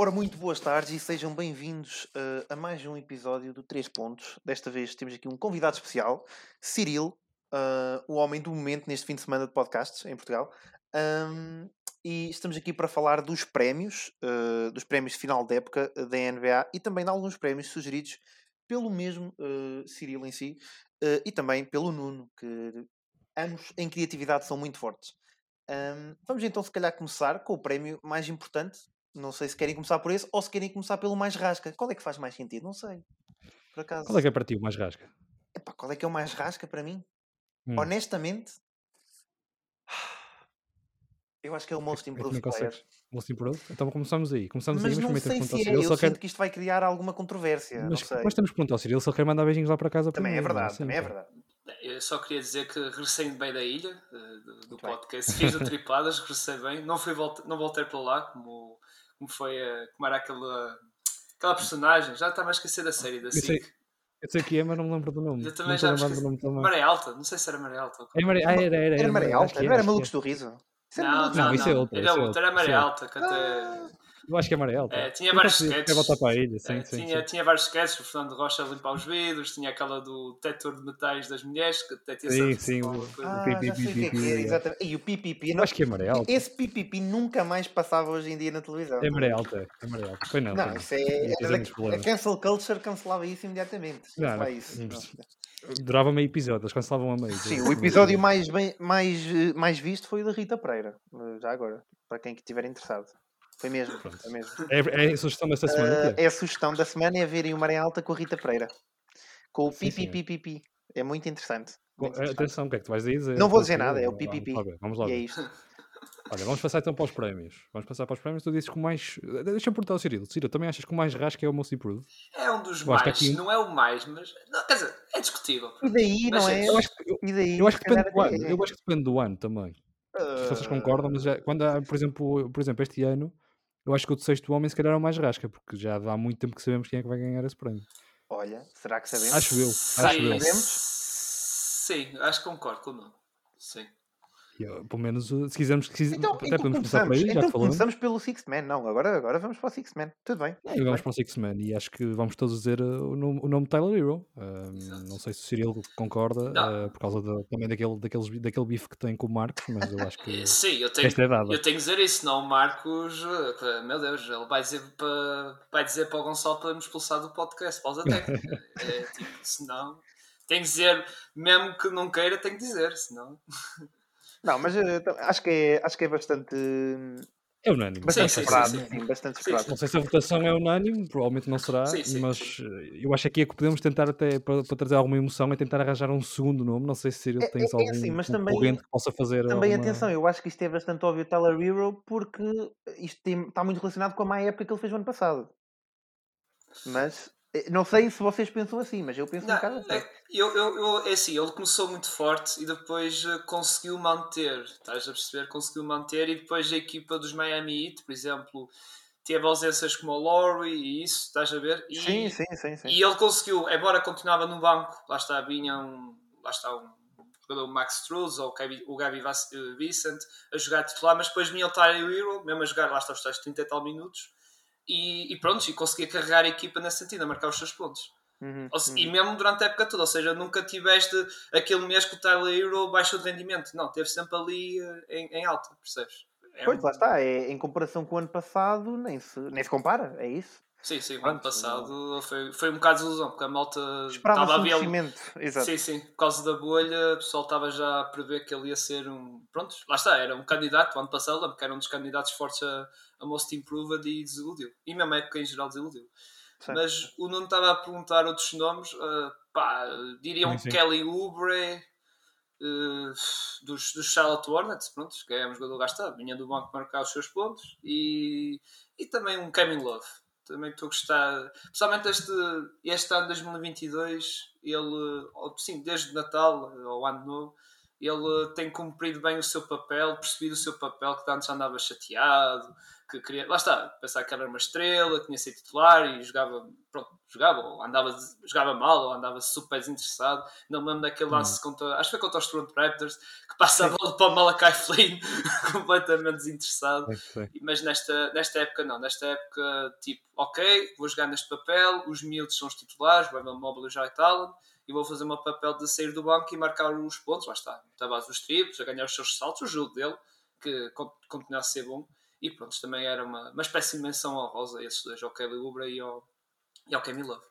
Ora, muito boas tardes e sejam bem-vindos uh, a mais um episódio do 3 Pontos. Desta vez temos aqui um convidado especial, Cyril, uh, o homem do momento neste fim de semana de podcasts em Portugal. Um, e estamos aqui para falar dos prémios, uh, dos prémios de final de época da NBA e também de alguns prémios sugeridos pelo mesmo Cyril em si e também pelo Nuno, que ambos em criatividade são muito fortes. Um, vamos então, se calhar, começar com o prémio mais importante não sei se querem começar por esse ou se querem começar pelo mais rasca. Qual é que faz mais sentido? Não sei. Por acaso. Qual é que é para ti o mais rasca? Epá, qual é que é o mais rasca para mim? Hum. Honestamente, eu acho que é o Most Improved Player. Most Improved? Então começamos aí. Começamos mas aí, mas não sei se é. Eu sinto quer... que isto vai criar alguma controvérsia. Mas, não sei. mas temos que perguntar ao Cyril se ele quer mandar beijinhos lá para casa. Também é verdade, também é verdade. Eu só queria dizer que regressei bem da ilha, eh, do, do podcast. Fiz o tripadas, regressei bem. Não, fui, não voltei para lá, como como foi a, como era aquela, aquela personagem, já estava a esquecer da série da SIC. Eu sei que é, mas não me lembro do nome. Eu também não já me do nome também. Maré Alta, não sei se era Maré Alta. É Maré, ah, era, era, era, era Maré Alta, não era Malucos do Riso. Não, não, não, isso é outro. Era outro, era Maré Alta, que até. Ah. Eu acho que é amarelo. É, tinha vários sketches. voltar para a ilha, sim, é, sim, tinha, sim. tinha vários sketches, o Fernando Rocha limpar os vidros, tinha aquela do detector de metais das mulheres, que até tinha Sim, sim, o, ah. É, exatamente. E o pipipi. Não, acho que é amarelo. Esse pipipi nunca mais passava hoje em dia na televisão. É amarelo, é amarelo. Foi não. Não, isso é. A, cancel culture cancelava isso imediatamente. Não, isso. Durava meio episódio, eles cancelavam a meio. Sim, o episódio mais, bem, mais, mais visto foi o da Rita Pereira, já agora, para quem estiver interessado. Foi mesmo. Foi mesmo. É, é, a sugestão desta semana? Uh, é a sugestão da semana é verem o Maré Alta com a Rita Pereira. Com o pipi É muito interessante. Muito interessante. Atenção, o que é que tu vais dizer? Não vou dizer nada, é o pipi Vamos lá. E é isto. Olha, vamos passar então para os prémios. Vamos passar para os prémios. Tu dizes que o mais. Deixa-me perguntar ao Cirilo. Cirilo, também achas que o mais rasca é o Most Improved? É um dos mais. Aqui... Não é o mais, mas. Não, quer dizer, é discutível. E daí, mas, não é? Eu acho que, eu, e daí, eu acho que depende do ano. Eu acho que depende do ano também. Uh... Se vocês concordam, mas já, quando há, por exemplo, por exemplo, este ano eu acho que o do sexto homem se calhar é o mais rasca, porque já há muito tempo que sabemos quem é que vai ganhar esse prémio. Olha, será que sabemos? Acho eu. Acho eu. Sim, acho que concordo com o nome. Sim. Eu, pelo menos, se quisermos, se então, até então podemos começar por aí, então já começamos pelo Six Man, não, agora, agora vamos para o Six Man, tudo bem. É, vamos para o Six Man e acho que vamos todos dizer uh, o, nome, o nome Tyler Hero. Uh, não sei se o Cyril concorda, uh, por causa de, também daquele, daqueles, daquele bife que tem com o Marcos, mas eu acho que Sim, eu tenho, esta é dada. Eu tenho que dizer isso, não o Marcos, meu Deus, ele vai dizer para, vai dizer para o Gonçalo para me expulsar do podcast, pausa técnica. é, tipo, senão, tem que dizer, mesmo que não queira, tem que dizer, senão... Não, mas uh, acho, que é, acho que é bastante. É unânime. Bastante sim, esperado. Sim, sim. bastante esperado. Não sei se a votação é unânime, provavelmente não será, mas eh, eu acho que aqui é que podemos tentar até, para, para, trazer alguma emoção, é tentar arranjar um segundo nome. Não sei se Cyril é, tens é, algum assim, mas também, que possa fazer Também alguma... atenção, eu acho que isto é bastante óbvio Tyler Hero, porque isto tem, está muito relacionado com a má época que ele fez no ano passado. Mas eh, não sei se vocês pensam assim, mas eu penso não, um bocado assim. É, eu, eu, eu, é assim, ele começou muito forte e depois uh, conseguiu manter, estás a perceber? Conseguiu manter e depois a equipa dos Miami Heat, por exemplo, teve ausências como o Laurie e isso, estás a ver? E, sim, sim, sim, sim. E ele conseguiu, embora continuava no banco, lá está, vinha um, lá está um jogador Max Struz ou o Gabi eh, Vicent a jogar titular, mas depois vinha o Tyler Hero, mesmo a jogar, lá está os tais 30 e tal minutos, e, e pronto, e conseguia carregar a equipa nesse sentido, a marcar os seus pontos. Uhum, uhum. E mesmo durante a época toda, ou seja, nunca tiveste aquele mês que o Tyler Hero baixou de rendimento, não, teve sempre ali uh, em, em, alta, percebes? É pois, um... lá está, é, em comparação com o ano passado, nem se, nem se compara, é isso. Sim, sim, o ano passado foi, foi um bocado de ilusão, porque a malta estava a ver. Exato. Sim, sim, por causa da bolha, o pessoal estava já a prever que ele ia ser um. Pronto, lá está, era um candidato, o ano passado, lembro que era um dos candidatos fortes a, a Most Improved e desiludiu. E mesmo a época em geral desiludiu. Sim. Mas o Nuno estava a perguntar outros nomes, uh, pá, diriam sim, sim. Kelly Oubre. Uh, dos, dos Charlotte Hornets, pronto, que é um jogador gastado, vinha do banco marcar os seus pontos e, e também um Kevin Love também estou a gostar, principalmente este, este ano 2022, ele, sim, desde Natal ao Ano Novo, ele tem cumprido bem o seu papel, percebido o seu papel, que antes andava chateado, que queria, lá está, pensar que era uma estrela, tinha sido titular e jogava, pronto, jogava, ou andava, jogava mal, ou andava super desinteressado. Não me lembro daquele lance hum. contra, acho que foi contra os Toronto Raptors, que passa a bola para o Malakai Flynn, completamente desinteressado. Mas nesta, nesta época, não, nesta época, tipo, ok, vou jogar neste papel, os miúdos são os titulares, o Evan Mobley e o Jack Allen, e vou fazer o meu papel de sair do banco e marcar os pontos, lá está, da base dos triplos, a ganhar os seus saltos, o jogo dele, que continua a ser bom e pronto, também era uma, uma espécie de menção Rosa esses dois, ao Kelly Oubre e ao, e ao Kemi Love.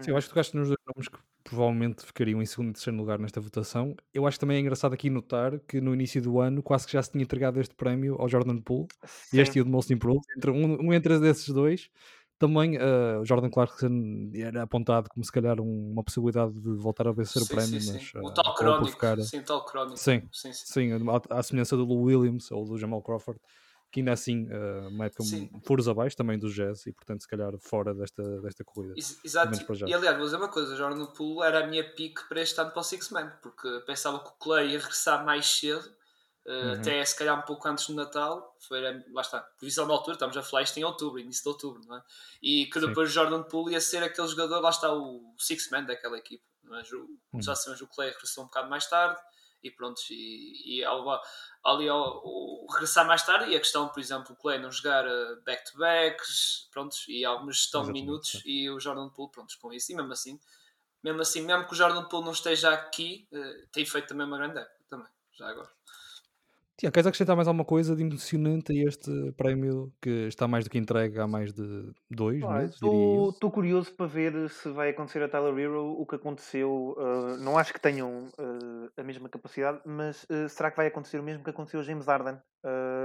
Sim, eu acho que tocaste nos dois nomes que provavelmente ficariam em segundo e terceiro lugar nesta votação. Eu acho que também é engraçado aqui notar que no início do ano quase que já se tinha entregado este prémio ao Jordan Poole Sim. e este e o de Most Improved. Entre, um, um entre esses dois, também uh, Jordan Clarkson era apontado como se calhar um, uma possibilidade de voltar a vencer sim, o prémio, sim, mas sim. O tal crónico, ficar... sim, tal crónico. Sim, sim, sim. à, semelhança do Lou Williams ou do Jamal Crawford que ainda assim uh, uma época furos abaixo também do Jazz e portanto se calhar fora desta, desta corrida. Exato, e aliás vou dizer uma coisa, Jordan Poole era a minha pique para este ano para o Six Man, porque pensava que o Clay ia regressar mais cedo, uhum. até se calhar um pouco antes do Natal, foi, lá está, previsão da altura, estamos a falar isto em outubro, início de outubro, não é? E que depois Sim. Jordan Poole ia ser aquele jogador, lá está o Six Man daquela equipe, mas o, uhum. já sabemos o Clay regressou um bocado mais tarde, e pronto, e, e ao, ali ao, ao, regressar mais tarde, e a questão, por exemplo, o Clay não jogar eh, back-to-backs, pronto, e alguma gestão de minutos, e o Jordan Poole, pronto, com isso, e mesmo assim, mesmo assim, mesmo que o Jordan Poole não esteja aqui, tem feito também uma grande época, também, já agora. Tiago, queres acrescentar mais alguma coisa de emocionante a este prémio que está mais do que entregue há mais de dois meses? Estou curioso para ver se vai acontecer a Tyler Hero o que aconteceu. Uh, não acho que tenham uh, a mesma capacidade, mas uh, será que vai acontecer o mesmo que aconteceu a James Harden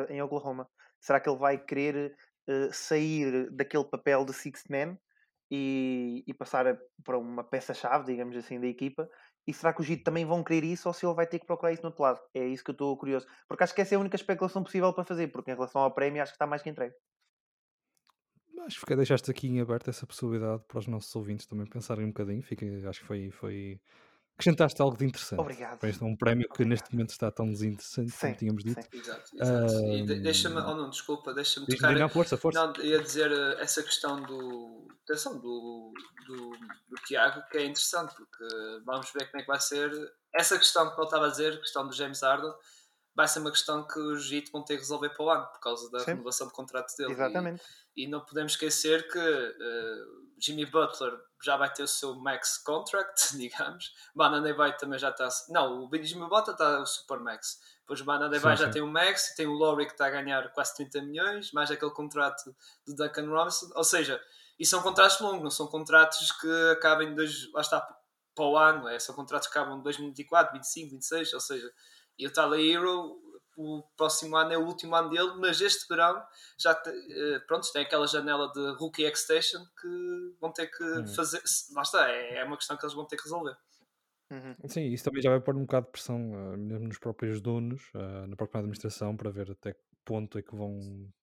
em Oklahoma? Será que ele vai querer sair daquele papel de sixth man e, e passar a, para uma peça-chave, digamos assim, da equipa e será que os Gito também vão querer isso ou se ele vai ter que procurar isso no outro lado? É isso que eu estou curioso. Porque acho que essa é a única especulação possível para fazer, porque em relação ao prémio acho que está mais que entregue. Acho que deixaste aqui em aberto essa possibilidade para os nossos ouvintes também pensarem um bocadinho. Fica, acho que foi, foi. Acrescentaste algo de interessante. Obrigado. Este é um prémio que neste momento está tão desinteressante sim, como tínhamos dito. Sim. Exato, exato. Um... E de, deixa-me, oh não, desculpa, deixa-me tocar. Não, força, força. Não, ia dizer uh, essa questão do. Atenção, do, do, do Tiago, que é interessante, porque vamos ver como é que vai ser. Essa questão que ele estava a dizer, a questão do James Harden, vai ser uma questão que os Heat vão ter que resolver para o ano, por causa da Sim. renovação de contrato dele. Exatamente. E, e, não podemos esquecer que uh, Jimmy Butler já vai ter o seu max contract, digamos. Banana vai também já está. Não, o Jimmy Butler está o super max. Depois o Banana vai já tem o max, tem o Laurie que está a ganhar quase 30 milhões, mais aquele contrato do Duncan Robinson. Ou seja, e são contratos longos, não são contratos que acabem dois, lá está, para o ano, é, são contratos que acabam de 2024, 25, 26, ou seja, e o Tyler Hero, o próximo ano é o último ano dele, mas este verão já te, eh, pronto, tem aquela janela de rookie extension que vão ter que uhum. fazer. Lá está, é, é uma questão que eles vão ter que resolver. Uhum. Sim, isso também já vai pôr um bocado de pressão uh, mesmo nos próprios donos, uh, na própria administração, para ver até que ponto é que vão,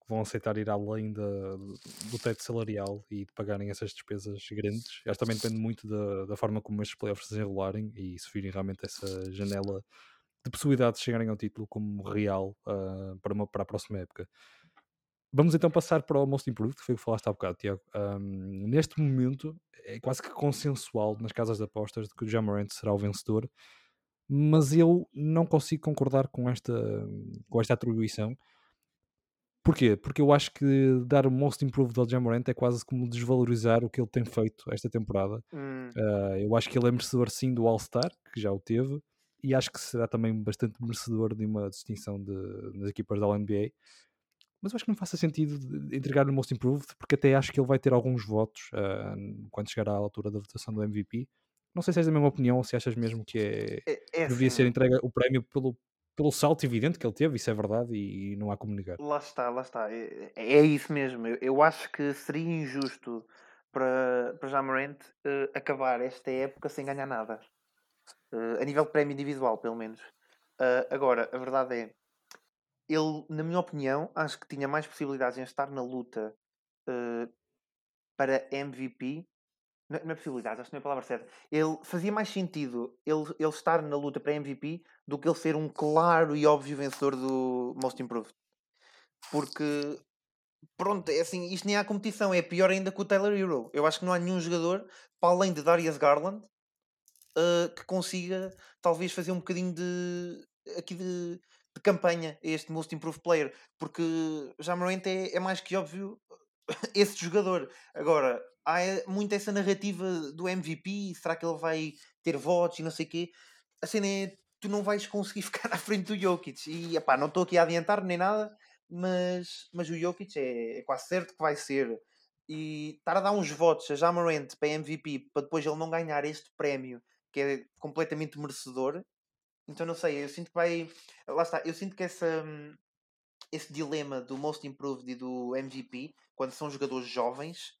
vão aceitar ir além da, do teto salarial e de pagarem essas despesas grandes. Acho que também depende muito da, da forma como estes playoffs se enrolarem e se virem realmente essa janela de possibilidade de chegarem ao título como real uh, para, uma, para a próxima época. Vamos então passar para o Most Improved, que foi o que falaste há bocado, Tiago. Um, neste momento é quase que consensual nas casas de apostas de que o Jamarant será o vencedor, mas eu não consigo concordar com esta, com esta atribuição. Porquê? Porque eu acho que dar o Most Improved ao Jamorant é quase como desvalorizar o que ele tem feito esta temporada. Hum. Uh, eu acho que ele é merecedor sim do All-Star, que já o teve, e acho que será também bastante merecedor de uma distinção de, nas equipas da NBA. Mas eu acho que não faça sentido entregar o Most Improved, porque até acho que ele vai ter alguns votos uh, quando chegar à altura da votação do MVP. Não sei se és da mesma opinião ou se achas mesmo que é, é, é deveria assim. ser entregue o prémio pelo, pelo salto evidente que ele teve, isso é verdade e, e não há como negar. Lá está, lá está. É, é isso mesmo. Eu, eu, acho que seria injusto para, para Jamarant uh, acabar esta época sem ganhar nada. Uh, a nível de prémio individual, pelo menos. Uh, agora, a verdade é, ele, na minha opinião, acho que tinha mais possibilidades em estar na luta uh, para MVP. Não, não é possibilidade, acho que não é a palavra certa. Ele fazia mais sentido ele, ele estar na luta para MVP do que ele ser um claro e óbvio vencedor do Most Improved. Porque pronto, é assim, isto nem há competição, é pior ainda que o Taylor Hero. Eu acho que não há nenhum jogador, para além de Darius Garland, uh, que consiga talvez fazer um bocadinho de aqui de, de campanha a este Most Improved Player, porque já Morant é, é mais que óbvio esse jogador. Agora, há eh, muito essa narrativa do MVP, será que ele vai ter votos e não sei o quê? A cena é, tu não vais conseguir ficar à frente do Jokic. E, epá, não estou aqui a adiantar nem nada, mas, mas o Jokic é, é quase certo que vai ser. E estar a dar uns votos a Jamarant para MVP para depois ele não ganhar este prémio que é completamente merecedor. Então não sei, eu sinto que vai. Lá está, eu sinto que essa, esse dilema do Most Improved e do MVP, quando são jogadores jovens,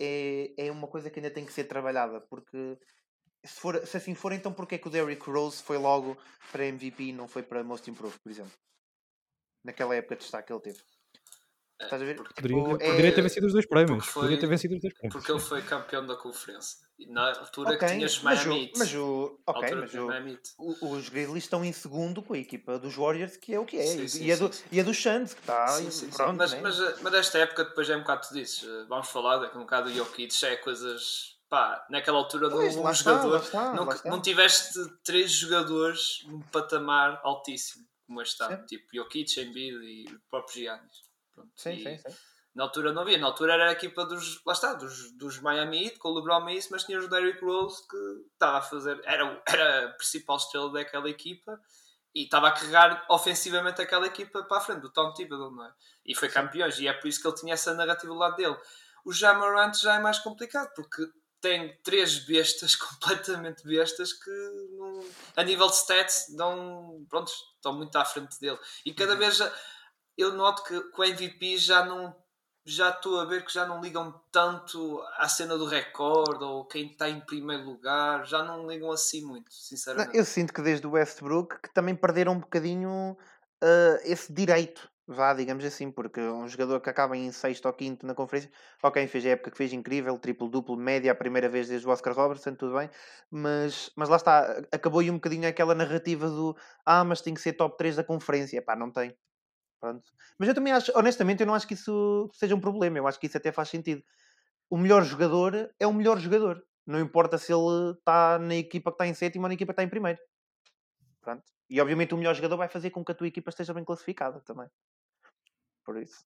é, é uma coisa que ainda tem que ser trabalhada, porque se, for, se assim for, então porquê que o Derrick Rose foi logo para MVP e não foi para Most Improved, por exemplo? Naquela época de destaque que ele teve. Estás a ver? Poderia, tipo, poderia é... ter vencido os dois prémios. Foi... Poderia ter vencido os dois prémios. Porque ele foi campeão da conferência. E na altura okay, que tinhas Miami Mas o, ok, mas o, os Grizzlies estão em segundo com a equipa dos Warriors, que é o que é. Sim, sim, e, a do, sim, e a do Suns, que está pronto. Mas, né? mas, mas desta época, depois é um bocado tu dizes. Vamos falar daqui um bocado do Jokic, já é coisas pá, naquela altura não um jogador. Está, não, não, tiveste três jogadores num patamar altíssimo, como este está, tipo Jokic, Embiid e o próprio Giannis. Pronto, sim, e, sim, sim. Na altura não havia, na altura era a equipa dos, lá está, dos, dos Miami Heat, com o LeBron Mace, mas tinha o Derrick Rose que estava a fazer, era, era a principal estrela daquela equipa e estava a carregar ofensivamente aquela equipa para a frente, do Tom Thibodeau, não é? E foi campeões, e é por isso que ele tinha essa narrativa do lado dele. O Jamarant já é mais complicado, porque tem três bestas completamente bestas que não, a nível de stats não, pronto, estão muito à frente dele. E cada uhum. vez eu noto que com o MVP já não já estou a ver que já não ligam tanto à cena do recorde ou quem está em primeiro lugar, já não ligam assim muito, sinceramente. Eu sinto que desde o Westbrook que também perderam um bocadinho uh, esse direito, vá, digamos assim, porque um jogador que acaba em sexto ou quinto na conferência, ok, fez a época que fez incrível, triplo-duplo, média, a primeira vez desde o Oscar Robertson, tudo bem, mas, mas lá está, acabou aí um bocadinho aquela narrativa do ah, mas tem que ser top 3 da conferência, pá, não tem. Pronto. Mas eu também acho, honestamente, eu não acho que isso seja um problema. Eu acho que isso até faz sentido. O melhor jogador é o melhor jogador. Não importa se ele está na equipa que está em sétimo ou na equipa que está em primeiro. Pronto. E obviamente o melhor jogador vai fazer com que a tua equipa esteja bem classificada também. Por isso.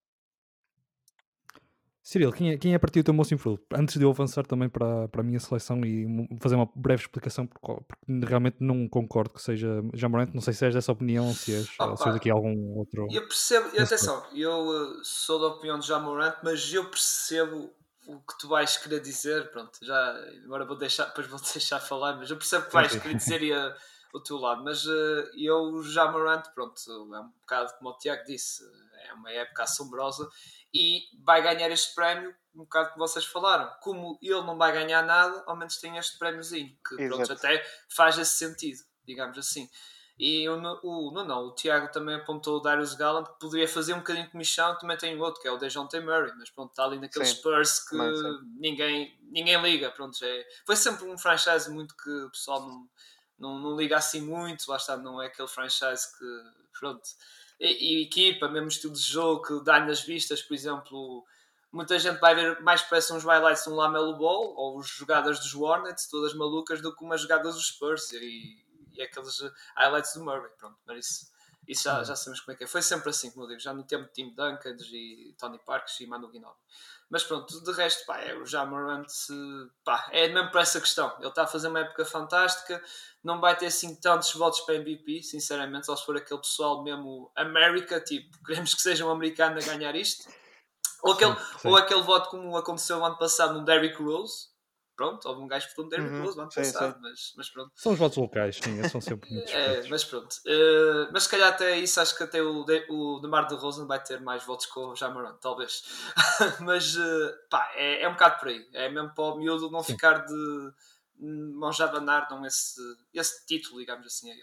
Cirilo, quem é, quem é para ti o teu most improved? Antes de eu avançar também para, para a minha seleção e fazer uma breve explicação, porque, porque realmente não concordo que seja Jamorant, não sei se és dessa opinião, se és, oh, se és aqui algum outro. Eu percebo, atenção, eu uh, sou da opinião de Jamorant, mas eu percebo o que tu vais querer dizer, pronto, já agora vou deixar, depois vou deixar falar, mas eu percebo o que vais querer dizer e a, o teu lado, mas uh, eu Jamorant, pronto, é um bocado como o Tiago disse, é uma época assombrosa e vai ganhar este prémio, um bocado que vocês falaram. Como ele não vai ganhar nada, ao menos tem este prémiozinho, que pronto, até faz esse sentido, digamos assim. E o, o, não, não, o Tiago também apontou o Darius Garland que poderia fazer um bocadinho de comissão. Também tem outro que é o Dejounte Murray, mas pronto, está ali naqueles Spurs que ninguém, ninguém liga. Pronto, é, foi sempre um franchise muito que o pessoal não, não, não liga assim muito. Lá está, não é aquele franchise que pronto e, e equipa, mesmo estilo de jogo que dá nas vistas, por exemplo, muita gente vai ver mais parece uns highlights um Lamelo Ball ou as jogadas dos Hornets, todas malucas, do que umas jogadas dos Spurs e, e aqueles highlights do Murray. Pronto, mas isso, isso já, já sabemos como é que é. Foi sempre assim, como eu digo, já no tempo de Tim Duncan e Tony Parks e Manu Ginobili. Mas pronto, de resto, pá, é, o Jamorant pá, é mesmo para essa questão. Ele está a fazer uma época fantástica, não vai ter assim tantos votos para MVP, sinceramente, só se for aquele pessoal mesmo América, tipo, queremos que seja um americano a ganhar isto. Ou aquele, sim, sim. Ou aquele voto como aconteceu no ano passado no Derrick Rose, pronto, houve um gajo que votou no Derrick uhum, Rose no ano passado, sim. Mas, mas pronto. São os votos locais, sim, são sempre muito é, Mas pronto, uh, mas se calhar até isso, acho que até o, de, o Demar de Rosen vai ter mais votos que o Jamarant, talvez. mas uh, pá, é, é um bocado por aí, é mesmo para o miúdo não sim. ficar de mãos já abanar, não esse, esse título, digamos assim, a ele.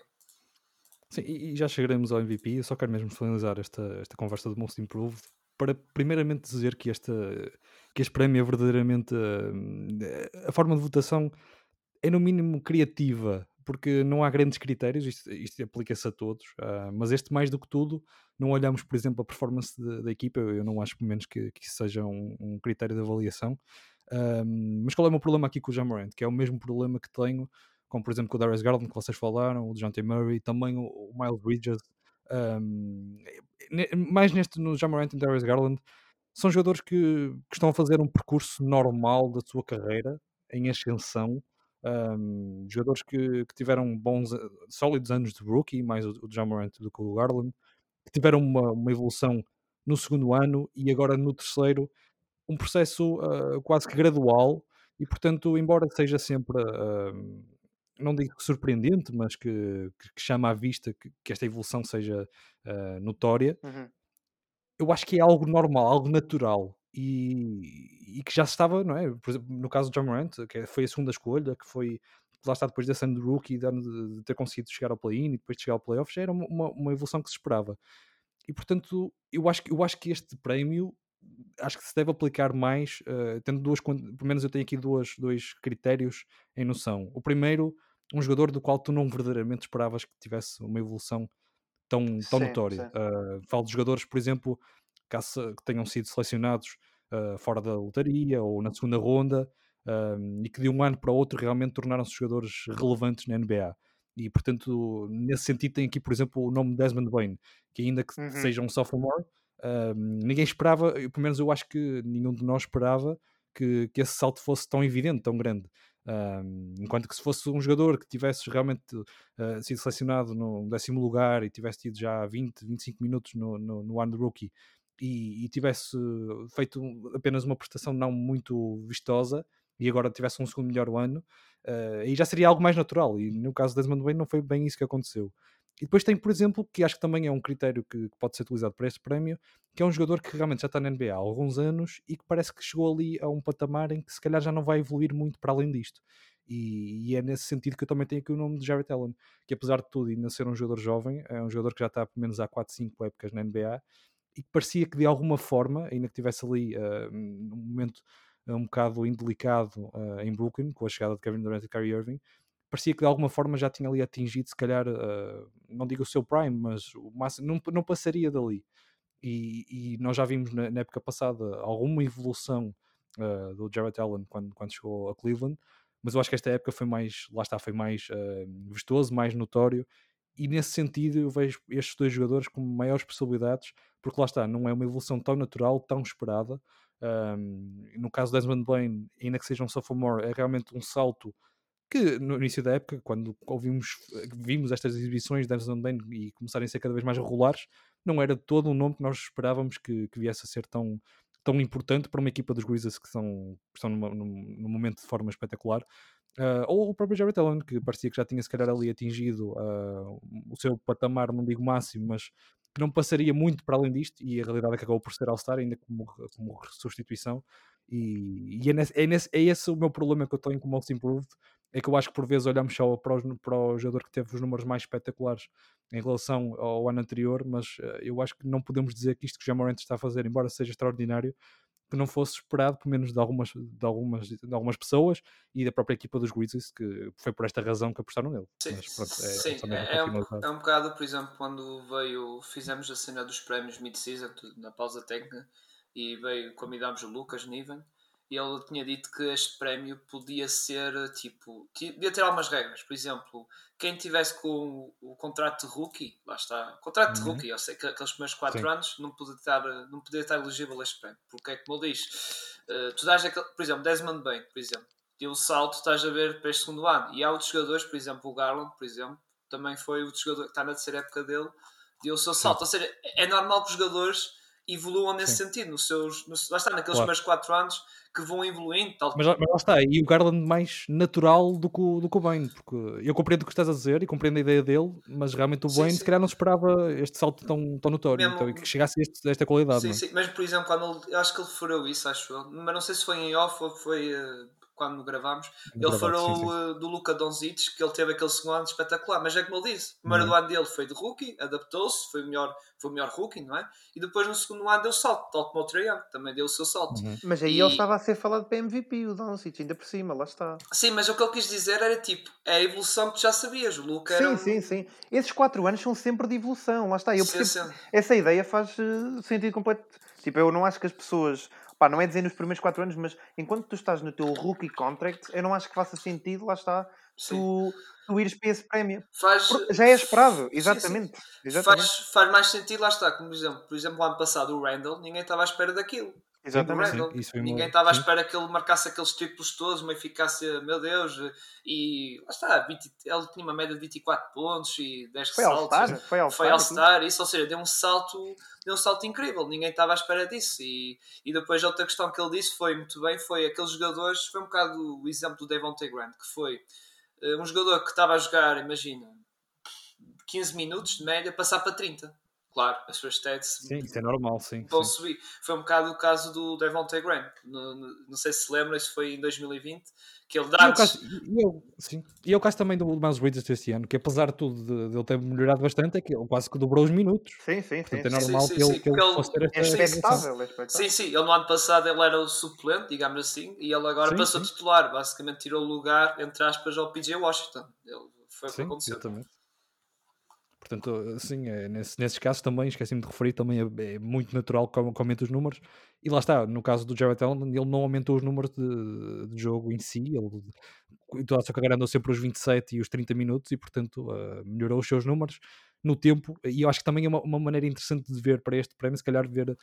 Sim, e já chegaremos ao MVP, eu só quero mesmo finalizar esta, esta conversa do Most Improved para primeiramente dizer que, esta, que este prémio é verdadeiramente uh, a forma de votação é no mínimo criativa porque não há grandes critérios, isto, isto aplica-se a todos, uh, mas este mais do que tudo, não olhamos, por exemplo, a performance de, da equipa, eu não acho pelo menos que, que isso seja um, um critério de avaliação. Um, mas qual é o meu problema aqui com o Jamorant? Que é o mesmo problema que tenho, como por exemplo com o Darius Garland, que vocês falaram, o Dejounte Murray, também o, o Miles Bridges. Um, mais neste no Jamorant e Darius Garland, são jogadores que, que, estão a fazer um percurso normal da sua carreira, em ascensão. Um, jogadores que, que, tiveram bons, eh, sólidos anos de rookie, mais o, o Jamorant do que o Garland, que tiveram uma, uma evolução no segundo ano e agora no terceiro um processo uh, quase que gradual e, portanto, embora seja sempre, uh, não digo surpreendente, mas que, que, chama à vista que, que, esta evolução seja uh, notória, uhum. eu acho que é algo normal, algo natural. E, e, que já se estava, não é? Por exemplo, no caso do John Morant, que foi a segunda escolha, que foi lá está depois desse ano de rookie, de, de ter conseguido chegar ao play-in e depois de chegar ao playoff, já era uma, uma evolução que se esperava. E portanto, eu acho, eu acho que este prémio acho que se deve aplicar mais, uh, tendo duas, pelo menos eu tenho aqui duas, dois critérios em noção. O primeiro, um jogador do qual tu não verdadeiramente esperavas que tivesse uma evolução tão, tão sim, notória. Sim. Uh, falo de jogadores, por exemplo, que, tenham sido selecionados uh, fora da lotaria ou na segunda ronda e que de um ano para o outro realmente tornaram-se jogadores relevantes na NBA. E portanto, nesse sentido, tem aqui, por exemplo, o nome de Desmond Bain, que ainda que uhum. seja um sophomore, ninguém esperava, pelo menos eu acho que nenhum de nós esperava que, que esse salto fosse tão evidente, tão grande. enquanto que se fosse um jogador que tivesse realmente uh, sido selecionado no décimo lugar e tivesse tido já 20, 25 minutos no, no, no ano rookie e, e, tivesse feito apenas uma prestação não muito vistosa e agora tivesse um segundo melhor ano, uh, aí já seria algo mais natural. E no caso de Desmond Bain não foi bem isso que aconteceu. E depois tem, por exemplo, que acho que também é um critério que, que, pode ser utilizado para este prémio, que é um jogador que realmente já está na NBA há alguns anos e que parece que chegou ali a um patamar em que se calhar já não vai evoluir muito para além disto. E, e é nesse sentido que eu também tenho aqui o nome de Jarrett Allen, que apesar de tudo ainda ser um jogador jovem, é um jogador que já está pelo menos há 4, 5 épocas na NBA e que parecia que de alguma forma, ainda que estivesse ali uh, num momento um bocado indelicado uh, em Brooklyn, com a chegada de Kevin Durant e Kyrie Irving, parecia que de alguma forma já tinha ali atingido, se calhar, uh, não digo o seu prime, mas o máximo, não, não passaria dali. E, e nós já vimos na, na, época passada alguma evolução uh, do Jarrett Allen quando, quando chegou a Cleveland, mas eu acho que esta época foi mais, lá está, foi mais uh, vistoso, mais notório, e nesse sentido eu vejo estes dois jogadores com maiores possibilidades, porque lá está, não é uma evolução tão natural, tão esperada. Um, no caso do Desmond Bain, ainda que seja um sophomore, é realmente um salto que no início da época, quando ouvimos, vimos estas exibições de Desmond Bain e começarem a ser cada vez mais regulares, não era todo um nome que nós esperávamos que, que viesse a ser tão, tão importante para uma equipa dos Grizzlies que, são, que estão numa, num, num momento de forma espetacular. Uh, ou o próprio Jared Allen, que parecia que já tinha se calhar ali atingido uh, o seu patamar, não digo máximo, mas que não passaria muito para além disto, e a realidade é que acabou por ser All-Star, ainda como, como substituição. E, e é, nesse, é, nesse, é, esse o meu problema que eu tenho com o Most Improved, é que eu acho que por vezes olhamos só para, os, para o jogador que teve os números mais espetaculares em relação ao ano anterior, mas uh, eu acho que não podemos dizer que isto que o Jamorant está a fazer, embora seja extraordinário, que não fosse esperado, pelo menos de algumas, de algumas, de algumas pessoas e da própria equipa dos Grizzlies, que foi por esta razão que apostaram nele. Sim, Mas, pronto, é, sim é, é, um, é, um, bocado, por exemplo, quando veio, fizemos a cena dos prémios mid-season na pausa técnica e veio, convidámos o Lucas Niven ele tinha dito que este prémio podia ser tipo, podia ter algumas regras, por exemplo, quem tivesse com o, o contrato de rookie, lá está, contrato uhum. de rookie, eu sei que aqueles primeiros 4 anos não podia estar, não podia estar elegível a este prémio, porque é como ele diz, uh, tu dás aquele, por exemplo, Desmond Bain, por exemplo, e o salto estás a ver para este segundo ano, e há outros jogadores, por exemplo, o Garland, por exemplo, também foi o jogador que está na terceira época dele, deu o seu salto, ou seja, é normal que os jogadores evoluam nesse Sim. sentido, nos seus, nos, lá está, naqueles claro. primeiros 4 anos que vão evoluindo. Tal... Mas, mas lá está, e o Garland mais natural do que, o, do que o Bane, porque eu compreendo o que estás a dizer e compreendo a ideia dele, mas realmente o Bane se calhar não esperava este salto tão, tão notório, Mesmo... então, que chegasse a este, esta qualidade. Sim, é? sim, mas por exemplo, quando ele, eu acho que ele furou isso, acho eu, mas não sei se foi em off ou foi. Uh, quando gravámos, ele gravado, sim, falou sim. uh, do Luca Doncic, que ele teve aquele segundo ano espetacular, mas é como ele disse, o primeiro Uhum. do ano dele foi de rookie, adaptou-se, foi o melhor, foi o melhor rookie, não é? E depois no segundo ano deu salto, tal como o Young, também deu o seu salto. Uhum. Mas aí E- ele estava a ser falado para MVP, o Doncic, ainda por cima, lá está. Sim, mas o que ele quis dizer era tipo, é a evolução que tu já sabias, o Luca era Sim, um... sim, sim. Esses 4 anos são sempre de evolução, lá está. Eu Sim, percebo, sim. essa ideia faz eh, sentido completo. Tipo, eu não acho que as pessoas. Pá, não é dizer nos primeiros 4 anos, mas enquanto tu estás no teu rookie contract, eu não acho que faça sentido, lá está, sim. tu, tu ires para esse prémio. Faz, já é esperado, sim. exatamente. exatamente. faz, faz mais sentido, lá está, como por exemplo, por exemplo, o ano passado o Randall, ninguém estava à espera daquilo. Exatamente. Sim, foi Ninguém estava à espera que ele marcasse aqueles triplos todos, uma eficácia, meu Deus, e lá está, 20 ele tinha uma média de 24 pontos e 10 Foi. All-Star, foi All-Star. Foi. All-Star, isso, ou seja, deu um salto, deu um salto incrível, ninguém estava à espera disso. E, e depois outra questão que ele disse foi muito bem, foi aqueles jogadores, foi um bocado o exemplo do Devontae Grant, que foi eh, um jogador que estava a jogar, imagina, 15 minutos de média, passar para 30. Claro, as suas stats Sim, isso é normal, sim. vão sim. subir. Foi um bocado o caso do Devontae Graham. No, no- não sei se se lembra, isso foi em 2020, que ele E é caso, e é o- sim. E é o caso também do Miles Bridges este ano, que apesar de tudo de, de ele ter melhorado bastante, é que ele quase que dobrou os minutos. Sim, sim, sim. Portanto, é sim. normal sim, que ele, sim, que ele ele- fosse ter esta É expectável, é expectável. Sim, sim, ele no ano passado ele era o suplente, digamos assim, e ele agora Sim, passou a titular, basicamente tirou o lugar, entre aspas, ao PJ Washington. Ele, foi o que Sim, aconteceu. exatamente. Portanto, sim, é, nesse- nesses casos também, esqueci-me de referir, também é, é muito natural que aumente os números. E lá está, no caso do Jarrett Allen, ele não aumentou os números de, de jogo em si, ele toda a sua carreira andou sempre os 27 e os 30 minutos e, portanto, eh, melhorou os seus números no tempo. E eu acho que também é uma, uma maneira interessante de ver para este prémio, se calhar ver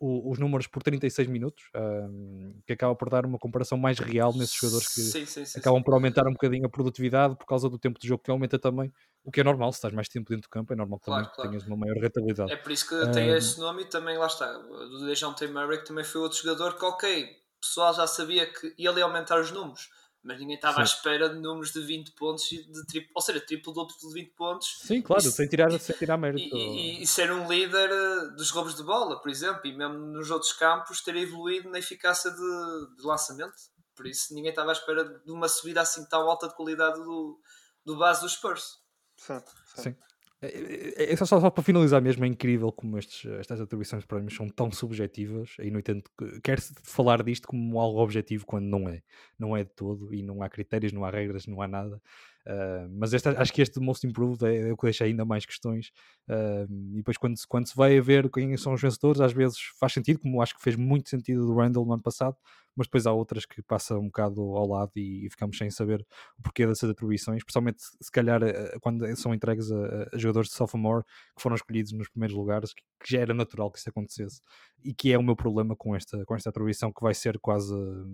o- os números por 36 minutos, ahm, que acaba por dar uma comparação mais real nesses jogadores que, Sim, sim, sim. acabam por aumentar um bocadinho a produtividade por causa do tempo de jogo que aumenta também, o que é normal, se estás mais tempo dentro do campo, é normal Claro, também que claro. tenhas uma maior rentabilidade. É por isso que tem Um, esse nome e também lá está. Do Dejounte Murray que também foi outro jogador que, ok, o pessoal já sabia que ele ia aumentar os números, mas ninguém estava à Sim. espera de números de 20 pontos e de triplo, ou seja, triplo duplo de 20 pontos Sim, claro, Isso- sem tirar, e- sem tirar e, mérito. e- e ser um líder eh, dos roubos de bola, por exemplo, e mesmo nos outros campos ter evoluído na eficácia de, de lançamento. Por isso ninguém estava à espera de uma subida assim tão alta de qualidade do, do base dos Spurs. Sim, sim. Sim. É, é- é só, só para finalizar mesmo, é incrível como estes, estas atribuições de prémios são tão subjetivas e, no entanto, que- quer-se falar disto como algo objetivo quando não é. Não é de todo e não há critérios, não há regras, não há nada. Ah, mas acho que este Most Improved é, é o que deixa ainda mais questões. Ah, e depois, quando se, quando se vai a ver quem são os vencedores, às vezes faz sentido, como acho que fez muito sentido do Randall no ano passado, mas depois há outras que passam um bocado ao lado e, e ficamos sem saber o porquê dessas atribuições, especialmente se calhar eh, quando são entregues a, a jogadores de sophomore que foram escolhidos nos primeiros lugares, que, que já era natural que isso acontecesse e que é o meu problema com esta, com esta atribuição que vai ser quase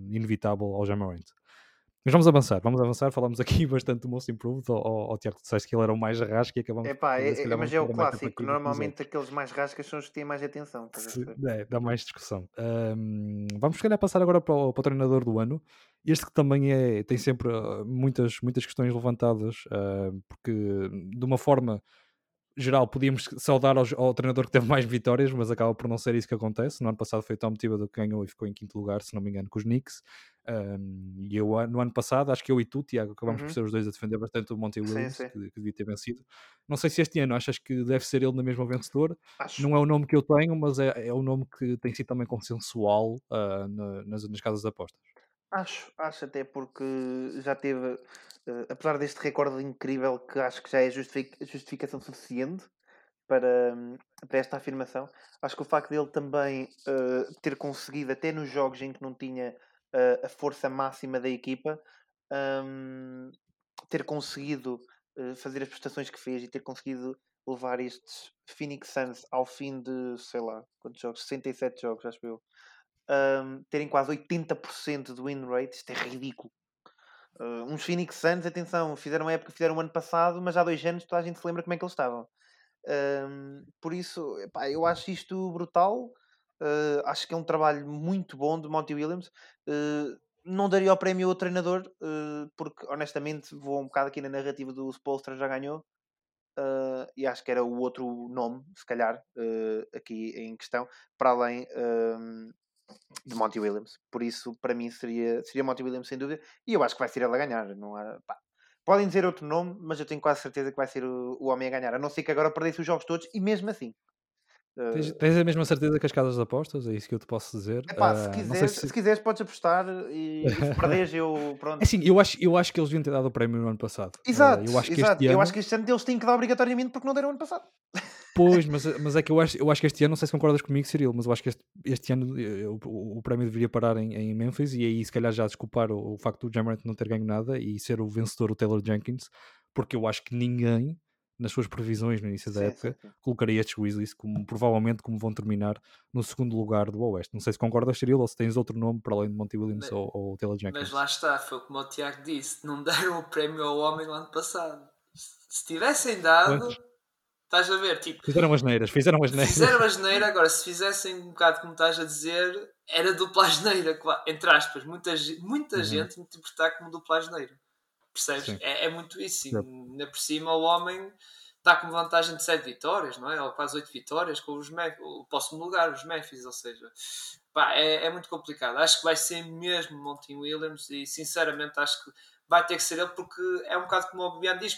inevitável ao Jamarant. Mas vamos avançar, vamos avançar. Falamos aqui bastante do Most Improved. Ao, ao, ao Tiago, tu disseste que ele era o mais rasco e acabamos Epá, é, é- mas é o clássico. Normalmente aqueles mais rascas são os que têm mais atenção. Se- é, dá mais discussão. Ahm, vamos, se calhar, passar agora para o, para o treinador do ano. Este que também é, tem sempre ah, muitas, muitas questões levantadas, ah, porque de uma forma geral podíamos saudar ao, ao treinador que teve mais vitórias, mas acaba por não ser isso que acontece. No ano passado foi o Tom Thibodeau que ganhou e ficou em quinto lugar, se não me engano, com os Knicks. Ahm, e eu, no ano passado, acho que eu e tu, Tiago, acabamos Uhum. por ser os dois a defender bastante o Monty Sim, Williams, sim. Que, que devia ter vencido. Não sei se este ano achas que deve ser ele na mesma vencedor. Acho. Não é o nome que eu tenho, mas é, é o nome que tem sido também consensual ah, na- nas, nas casas de apostas. Acho, acho até porque já teve, eh, apesar deste recorde incrível que acho que já é justific- justificação suficiente para, hum, para esta afirmação, acho que o facto dele também eh, ter conseguido, até nos jogos em que não tinha eh, a força máxima da equipa, hum, ter conseguido eh, fazer as prestações que fez e ter conseguido levar estes Phoenix Suns ao fim de, sei lá, quantos jogos? 67 jogos, acho eu um, terem quase 80% do win rate, isto é ridículo. Uh, uns Phoenix Suns, atenção, fizeram a época, fizeram o ano passado, mas há dois anos toda a gente se lembra como é que eles estavam. Um, por isso, epá, eu acho isto brutal. Uh, acho que é um trabalho muito bom de Monty Williams. Uh, não daria o prémio ao treinador, uh, porque honestamente vou um bocado aqui na narrativa do Spolstra já ganhou. Uh, e acho que era o outro nome, se calhar, uh, aqui em questão, para além de Monty Williams. Por isso, para mim, seria, seria Monty Williams sem dúvida. E eu acho que vai ser ele a ganhar. Não há, pá. Podem dizer outro nome, mas eu tenho quase certeza que vai ser o, o homem a ganhar. A não ser que agora perdesse os jogos todos, e mesmo assim. Tens, Uh, tens a mesma certeza que as casas de apostas? É isso que eu te posso dizer. epá, se, sei quiseres, se- se quiseres, podes apostar e, e se perderes, eu. Pronto. É assim, eu acho, eu acho que eles deviam ter dado o prémio no ano passado. Ah, Exato, eu acho que exato. este ano, Eu acho que este ano eles têm que dar obrigatoriamente porque não deram ano passado. Pois, mas, mas é que eu acho, eu acho que este ano, não sei se concordas comigo, Cirilo, mas eu acho que este, este ano eh, o, o- prémio deveria parar em, em Memphis e aí se calhar já desculpar o, o facto do Jamorant não ter ganho nada e ser o vencedor o Taylor Jenkins, porque eu acho que ninguém nas suas previsões no início da Sim, época sim, sim. colocaria estes Grizzlies como provavelmente como vão terminar no segundo lugar do Oeste. Não sei se concordas, Cirilo, ou se tens outro nome para além de Monty Williams Mas- ou, ou Taylor Jenkins. Mas lá está, foi como o Tiago disse: não deram o prémio ao homem no ano passado. Se tivessem dado, Pois. estás a ver, tipo, Fizeram as neiras, fizeram as neiras. fizeram a geneira, agora se fizessem um bocado como estás a dizer, era dupla geneira, qua- entre aspas, muita, muita Uhum. gente interpretar como dupla geneira. Percebes? É, é muito isso. E ainda por cima o homem está com vantagem de 7 vitórias, não é? Ou quase 8 vitórias com os o próximo lugar, os Memphis, ou seja, pá, é, é muito complicado. Acho que vai ser mesmo Monty Williams e sinceramente acho que vai ter que ser ele porque é um bocado como o Bian diz,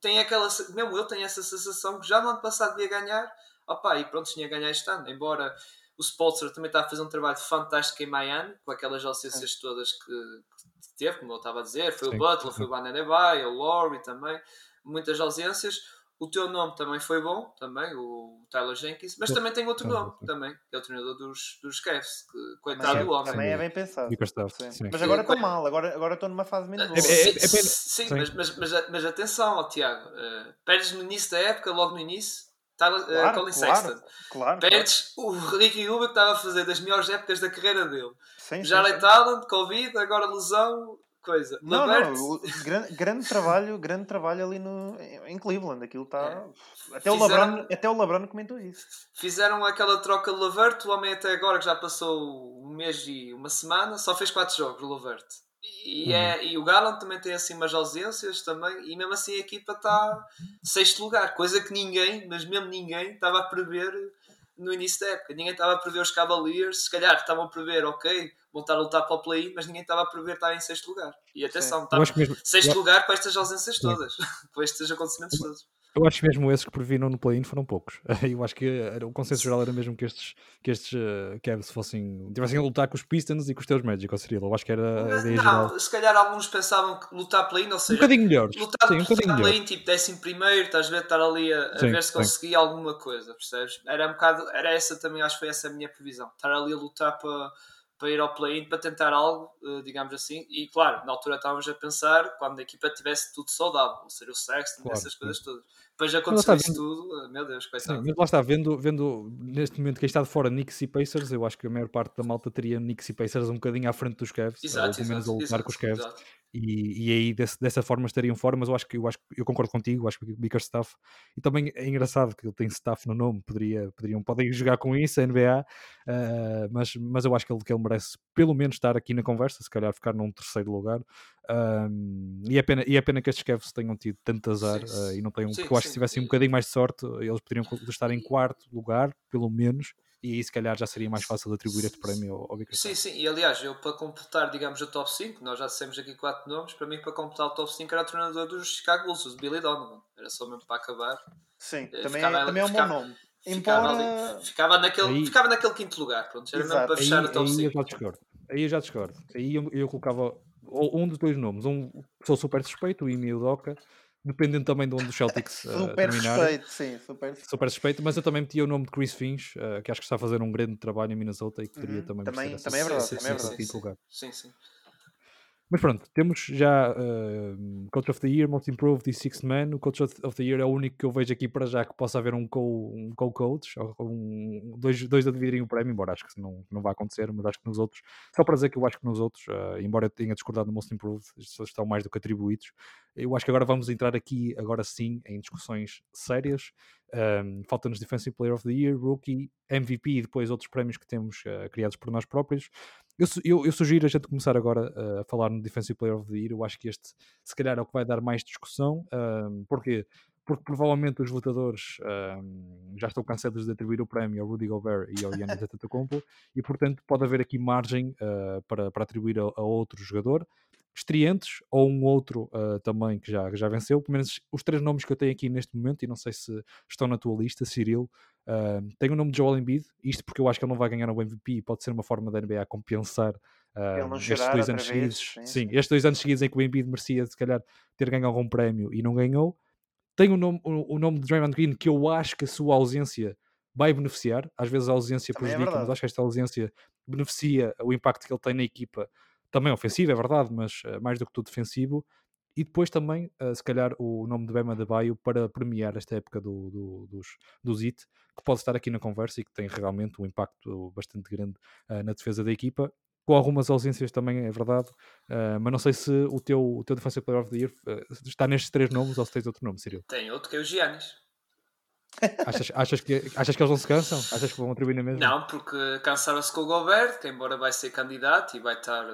tem aquela, mesmo eu tenho essa sensação que já no ano passado devia ganhar, opá, e pronto, tinha a ganhar este ano, embora o Spolster também está a fazer um trabalho fantástico em Miami, com aquelas ausências todas que, que teve, como eu estava a dizer, foi Sim. o Butler, foi o Bananebay, o Laurie também, muitas ausências. O teu nome também foi bom, também, o Tyler Jenkins, mas também tem outro nome, também, que é o treinador dos, dos Cavs, que coitado é, do homem. também é bem pensado. Sim. sim. Mas agora estou mal, agora agora estou numa fase menos boa. É- é- sim, pena- sim, sim. Mas, mas, mas, mas atenção, ó, Tiago, eh, perdes no início da época, logo no início, Tyler, eh, Claro, Colin claro, Sexton. claro. Perdes o Ricky Rubio que estava a fazer das melhores épocas da carreira dele. Sim, sim, Jarley sim. Talent, Covid, agora lesão, coisa. Não, não, o- grande, grande trabalho, grande trabalho ali no, em Cleveland, aquilo está... Até, o Fizeram- LeBron, até o LeBron comentou isso. Fizeram aquela troca de Lavert, o homem até agora que já passou um mês e uma semana, só fez 4 jogos, o Lavert. E, é, e o Garland também tem assim umas ausências também, e mesmo assim a equipa está sexto lugar, coisa que ninguém, mas mesmo ninguém, estava a prever no início da época. Ninguém estava a prever os Cavaliers, se calhar estavam a prever, ok, vão estar a lutar para o play mas ninguém estava a prever estar em sexto lugar. E atenção, acho que mesmo, sexto eu- lugar com estas ausências todas, com estes acontecimentos todos. Eu acho que mesmo esses que previram no play-in foram poucos. Eu acho que era- o consenso geral era mesmo que estes, que estes uh, Cavs fossem, tivessem a lutar com os Pistons e com os teus Magic, ou seria? Eu acho que era a ideia geral. Não, se calhar alguns pensavam que lutar play-in, ou Um seja, bocadinho melhores. lutar Sim, um bocadinho melhor. play-in, tipo décimo primeiro, estás a ver, estar ali a, a Sim, ver se conseguia alguma coisa, percebes? Era um bocado, era essa também, acho que foi essa a minha previsão, estar ali a lutar para, para ir ao play-in, para tentar algo, eh, digamos assim, e claro, na altura estávamos a pensar quando a equipa tivesse tudo saudável, ou seja, o Sexton, Claro, essas coisas todas. Depois aconteceu está isso tudo, eh, meu Deus, coitado. mas lá está, vendo, vendo neste momento quem está de fora Knicks e Pacers, eu acho que a maior parte da malta teria Knicks e Pacers um bocadinho à frente dos Cavs, ou Exato, pelo menos a exato, lutar exato, com os Cavs. exato. E, e aí desse- dessa forma estariam fora, mas eu acho que eu acho que eu concordo contigo, acho que o Bickerstaff e também é engraçado que ele tem staff no nome, poderia, poderiam, podem jogar com isso, a NBA, ah, mas, mas eu acho que ele, que ele merece pelo menos estar aqui na conversa, se calhar ficar num terceiro lugar. Ahm, e, é pena, e é pena que estes Cavs tenham tido tanto azar Sim, ah, e não tenham, sim, porque eu acho que sim. se tivessem um bocadinho mais de sorte, eles poderiam estar em quarto lugar, pelo menos, e aí se calhar já seria mais fácil de atribuir este prémio ao, ao Bickerstaff. Sim, sim, e aliás, eu para completar, digamos, o top 5, nós já dissemos aqui quatro nomes, para mim, para completar o top 5 era o treinador dos Chicago Bulls, o Billy Donovan. Era só mesmo para acabar. Sim, Eh, também, ficava- é, também é um ficava- bom nome. Ficava, Embora... ali- ficava, naquele, Aí- ficava naquele quinto lugar, pronto, era mesmo para fechar aí, o top aí eu 5. já discordo. Aí eu já discordo. Aí eu, eu colocava um dos dois nomes. Um sou super suspeito, o Imi e o Doca, dependendo também de onde os Celtics uh, Super terminarem. respeito, sim, super respeito. Super suspeito, mas eu também metia o nome de Chris Finch, uh, que acho que está a fazer um grande trabalho em Minnesota e que teria Uhum, também, também- merecer também é verdade, também é verdade. lugar. Sim, sim. Mas pronto, temos já uh, Coach of the Year, Most Improved e Sixth Man. O Coach of the Year é o único que eu vejo aqui para já que possa haver um co- um co-coach, ou um, dois, dois a dividirem o prémio, embora acho que não, não vai acontecer, mas acho que nos outros, só para dizer que eu acho que nos outros, uh, embora eu tenha discordado do Most Improved, estão mais do que atribuídos. Eu acho que agora vamos entrar aqui, agora sim, em discussões sérias. Um, Falta-nos Defensive Player of the Year, Rookie, MVP e depois outros prémios que temos uh, criados por nós próprios. Eu, eu, eu sugiro a gente começar agora uh, a falar no Defensive Player of the Year. Eu acho que este, se calhar, é o que vai dar mais discussão. Um, porquê? porque provavelmente os votadores um, já estão cansados de atribuir o prémio ao Rudy Gobert e ao Yannis Antetokounmpo e portanto pode haver aqui margem uh, para, para atribuir a, a, outro jogador estreantes ou um outro uh, também que já, já venceu, pelo menos os três nomes que eu tenho aqui neste momento e não sei se estão na tua lista, Cyril uh, tenho o nome de Joel Embiid, isto porque eu acho que ele não vai ganhar o MVP e pode ser uma forma da NBA compensar Uh, estes dois anos seguidos, sim, sim, estes dois anos seguidos em que o Embiid merecia se calhar ter ganho algum prémio e não ganhou, tem o nome, o, o nome de Draymond Green que eu acho que a sua ausência vai beneficiar. Às vezes a ausência Também é prejudica, é mas acho que esta ausência beneficia o impacto que ele tem na equipa. Também ofensivo, é verdade, mas uh, mais do que tudo defensivo. E depois também, uh, se calhar, o nome de Bema de Baio para premiar esta época do, do, dos, dos IT, que pode estar aqui na conversa e que tem realmente um impacto bastante grande uh, na defesa da equipa com algumas ausências também, é verdade. Uh, mas não sei se o teu, o teu Defensive Player of the Year está nestes três nomes ou se tens outro nome, Cyril. Tem outro que é o Giannis. achas, achas, que, achas que eles não se cansam? Achas que vão atribuir na mesma? Não, porque cansaram-se com o Gobert, que embora vai ser candidato e vai estar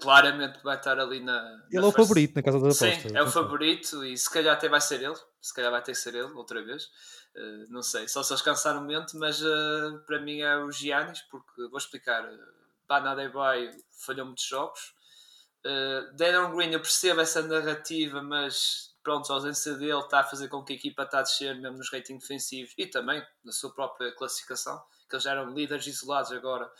claramente vai estar ali na. Ele na é o favorito na casa da aposta. Sim, é o favorito e se calhar até vai ser ele. Se calhar vai ter que ser ele outra vez. Uh, não sei, só se eles cansaram o momento, mas uh, para mim é o Giannis, porque vou explicar. Banadebaio falhou muitos jogos. Uh, Darren Green, eu percebo essa narrativa, mas pronto, a ausência dele está a fazer com que a equipa está a descer mesmo nos ratings defensivos e também na sua própria classificação, que eles já eram líderes isolados agora.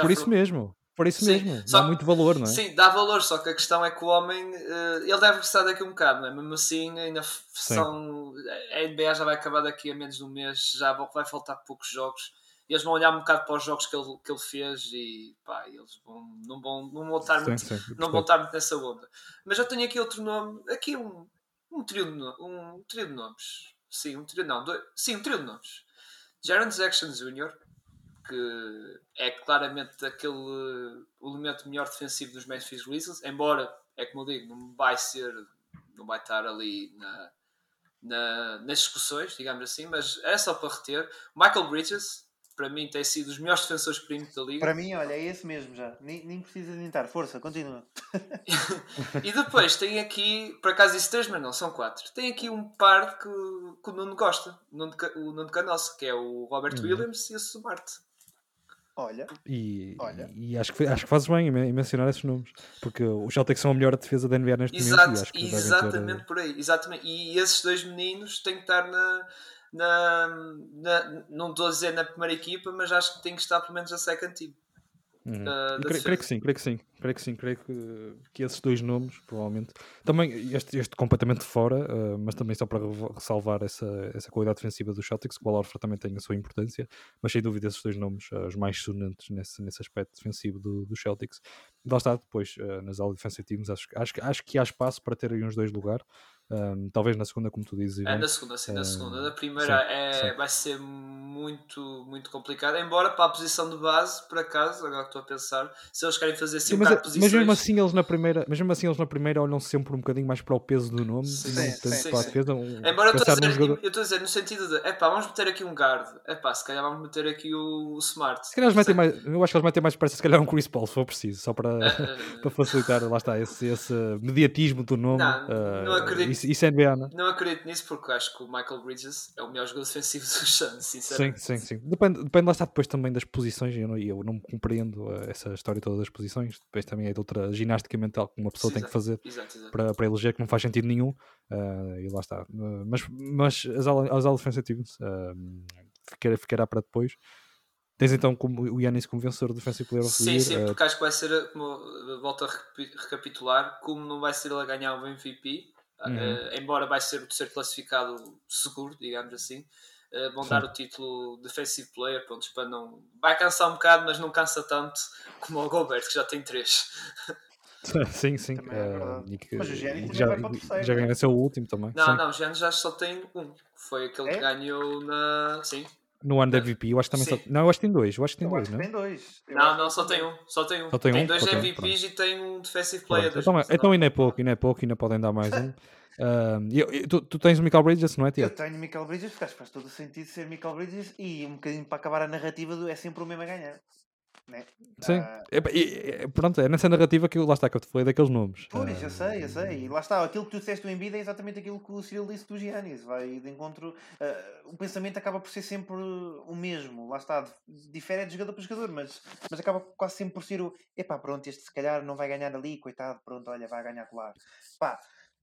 Por isso mesmo. Por isso sim, mesmo, dá muito valor, não é? Sim, dá valor, só que a questão é que o homem uh, ele deve gostar daqui um bocado, não é? Mesmo assim, ainda são. A NBA já vai acabar daqui a menos de um mês, já vai faltar poucos jogos e eles vão olhar um bocado para os jogos que ele, que ele fez e pá, eles vão, não, vão, não, vão estar muito, sim, não vão estar muito nessa onda. Mas eu tenho aqui outro nome, aqui um, um, trio, de, um trio de nomes. Sim, um trio, não, dois, sim, um trio de nomes. Jaron Jackson Jr., que é claramente aquele elemento melhor defensivo dos Memphis Grizzlies, embora, é como eu digo, não vai ser, não vai estar ali na, na, nas discussões, digamos assim, mas é só para reter. Michael Bridges, para mim tem sido os melhores defensores perímetro da liga. Para mim, olha, é esse mesmo já. Nem, nem precisa de entrar. Força, continua. e depois tem aqui, por acaso disse três, mas não, são quatro. Tem aqui um par que, que o Nuno gosta, o Nuno, o Nuno Canossa, que é o Robert uhum. Williams e o Smart. Olha, e, olha. e acho, que, acho que fazes bem em mencionar esses nomes, porque os Celtics são a melhor defesa da NBA neste Exato, momento. E exatamente ter... Por aí, exatamente. E esses dois meninos têm que estar na, na, na, não estou a dizer na primeira equipa, mas acho que tem que estar pelo menos a second team. Uhum. Uh, creio, creio, que sim, creio que sim, creio que sim, creio que, que esses dois nomes, provavelmente, também este, este completamente fora, uh, mas também só para ressalvar essa, essa qualidade defensiva dos Celtics, que o Al também tem a sua importância, mas sem dúvida esses dois nomes, uh, os mais sonantes nesse, nesse aspecto defensivo dos do Celtics. Lá está, depois, nas All Defensive Teams, acho, acho, acho que há espaço para ter aí uns dois lugares, um, talvez na segunda, como tu dizes. É na segunda, sim, na segunda. Na primeira sim, é, sim. vai ser muito, muito complicado. Embora para a posição de base, por acaso, agora estou a pensar, se eles querem fazer assim sim, um mas, posições... mas mesmo assim eles na primeira, mas mesmo assim eles na primeira olham sempre um bocadinho mais para o peso do nome, sim, não sim, para a defesa. Um, Embora eu estou a, dizer, jogador... eu estou a dizer no sentido de, é pá, vamos meter aqui um guard, é pá, se calhar vamos meter aqui o, o Smart. Se calhar eles metem mais, eu acho que eles metem mais pressa, se calhar um Chris Paul, se for preciso, só para, para facilitar, lá está, esse, esse mediatismo do nome. Não, uh, não acredito. Isso, isso é NBA, não? não acredito nisso porque acho que o Michael Bridges é o melhor jogador defensivo dos Suns, sinceramente. Sim, sim, sim. Depende, depende lá está depois também das posições. Eu não, eu não compreendo eh, essa história toda das posições. Depois também é de outra ginástica mental que uma pessoa sim, tem exato, que fazer exato, exato. Para, para eleger que não faz sentido nenhum. Uh, e lá está. Uh, mas, mas as, as all defensive teams uh, ficará, ficará para depois. Tens então como, o Yanis como vencedor do Defensive Player of the Sim, sim, porque acho que vai ser, como volto a recapitular, como não vai ser ele a ganhar o MVP, Uhum. Uh, embora vai ser o terceiro classificado seguro, digamos assim, uh, vão Sim. dar o título Defensive Player, pronto, para não. Vai cansar um bocado, mas não cansa tanto como o Gilbert, que já tem três. sim, sim. É que, mas o Gianni já, vai para o terceiro. Já ganhou o último também. Não, sim. não, o Gianni já só tem um. Foi aquele é? que ganhou na. Sim. No ano da MVP, eu acho que também só. Não, eu acho que tem dois. Eu acho que tem eu dois, não? Tem dois. Eu não, não, só tem um. Só tem um. Só tem, tem um? dois okay, MVPs pronto. e tem um Defensive Player. Então, então ainda é pouco, ainda é pouco, ainda podem dar mais um. Uh, eu, eu, tu, tu, tens o Michael Bridges, não é, Tiago? Eu tenho o Michael Bridges, porque acho que faz todo o sentido ser Michael Bridges e um bocadinho para acabar a narrativa do é sempre o mesmo a ganhar. Né? Sim. Ah, É, é- pronto, é nessa narrativa que eu- lá está que eu te falei daqueles nomes. Pois, Ah, eu sei, eu sei. E lá está, aquilo que tu disseste do Embiid é exatamente aquilo que o Cyril disse do Giannis. Vai de encontro. ah, o pensamento acaba por ser sempre o mesmo. Lá está, difere de jogador para jogador, mas, mas acaba quase sempre por ser o. Epá, pronto, este se calhar não vai ganhar ali, coitado, pronto, olha, vai ganhar lá. Pá.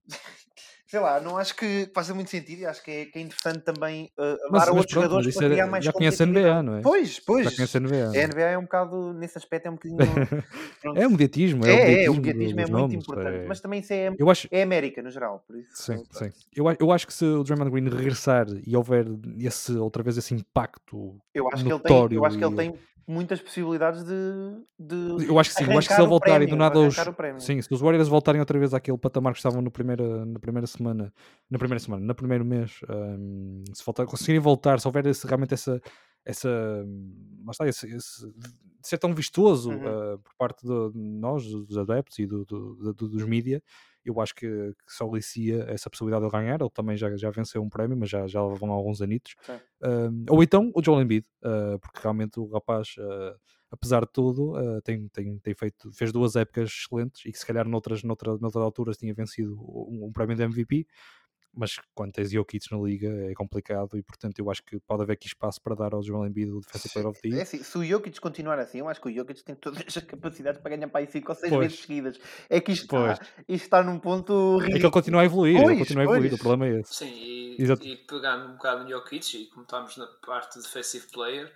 Sei lá, não acho que faça muito sentido e acho que é, que é interessante também uh, Mas, outros pronto, jogadores para era- criar mais já conhece a. NBA, não é? Pois, pois. Já conhece a NBA. A NBA é um bocado, nesse aspecto, é um bocadinho. É o mediatismo, é, É, o é, mediatismo, o do- mediatismo é muito nomes, importante, é- mas também isso é, Eu acho, é América no geral, por isso. Sim, sim. Eu, eu acho que se o Draymond Green regressar e houver esse, outra vez esse impacto, Eu acho que ele tem, notório eu acho que ele tem muitas possibilidades de, de eu acho que sim, eu acho que se arrancar ele o voltar e prémio, do nada os, sim, se os Warriors voltarem outra vez àquele patamar que estavam no primeira, na primeira semana, na primeira semana, no primeiro mês, hum, se voltar, conseguirem voltar, se houver esse- realmente essa, essa, hum, lá está, esse, esse- de ser tão vistoso Uhum. uh, por parte de nós, dos adeptos e do, do- do- dos mídia, eu acho que, que só alicia essa possibilidade de ganhar. Ele também já, já venceu um prémio, mas já, já vão alguns anitos. Um, ou então o Joel Embiid, uh, porque realmente o rapaz, uh, apesar de tudo, uh, tem, tem, tem feito, fez duas épocas excelentes e que se calhar noutras, noutra, noutras alturas tinha vencido um, um prémio de MVP. Mas quando tens Jokic na liga é complicado e portanto eu acho que pode haver aqui espaço para dar ao Joel Embiid o Defensive Player of the É Year. assim, se o Jokic continuar assim, eu acho que o Jokic tem todas as capacidades para ganhar para aí 5 ou 6 Pois. vezes seguidas. É que isto Pois. está, isto está num ponto É que ele ridículo. continua a evoluir, ele Pois, continua a evoluir, pois. o problema é esse. Sim, e, Exato. e pegando um bocado no Jokic, e como estamos na parte de defensive player,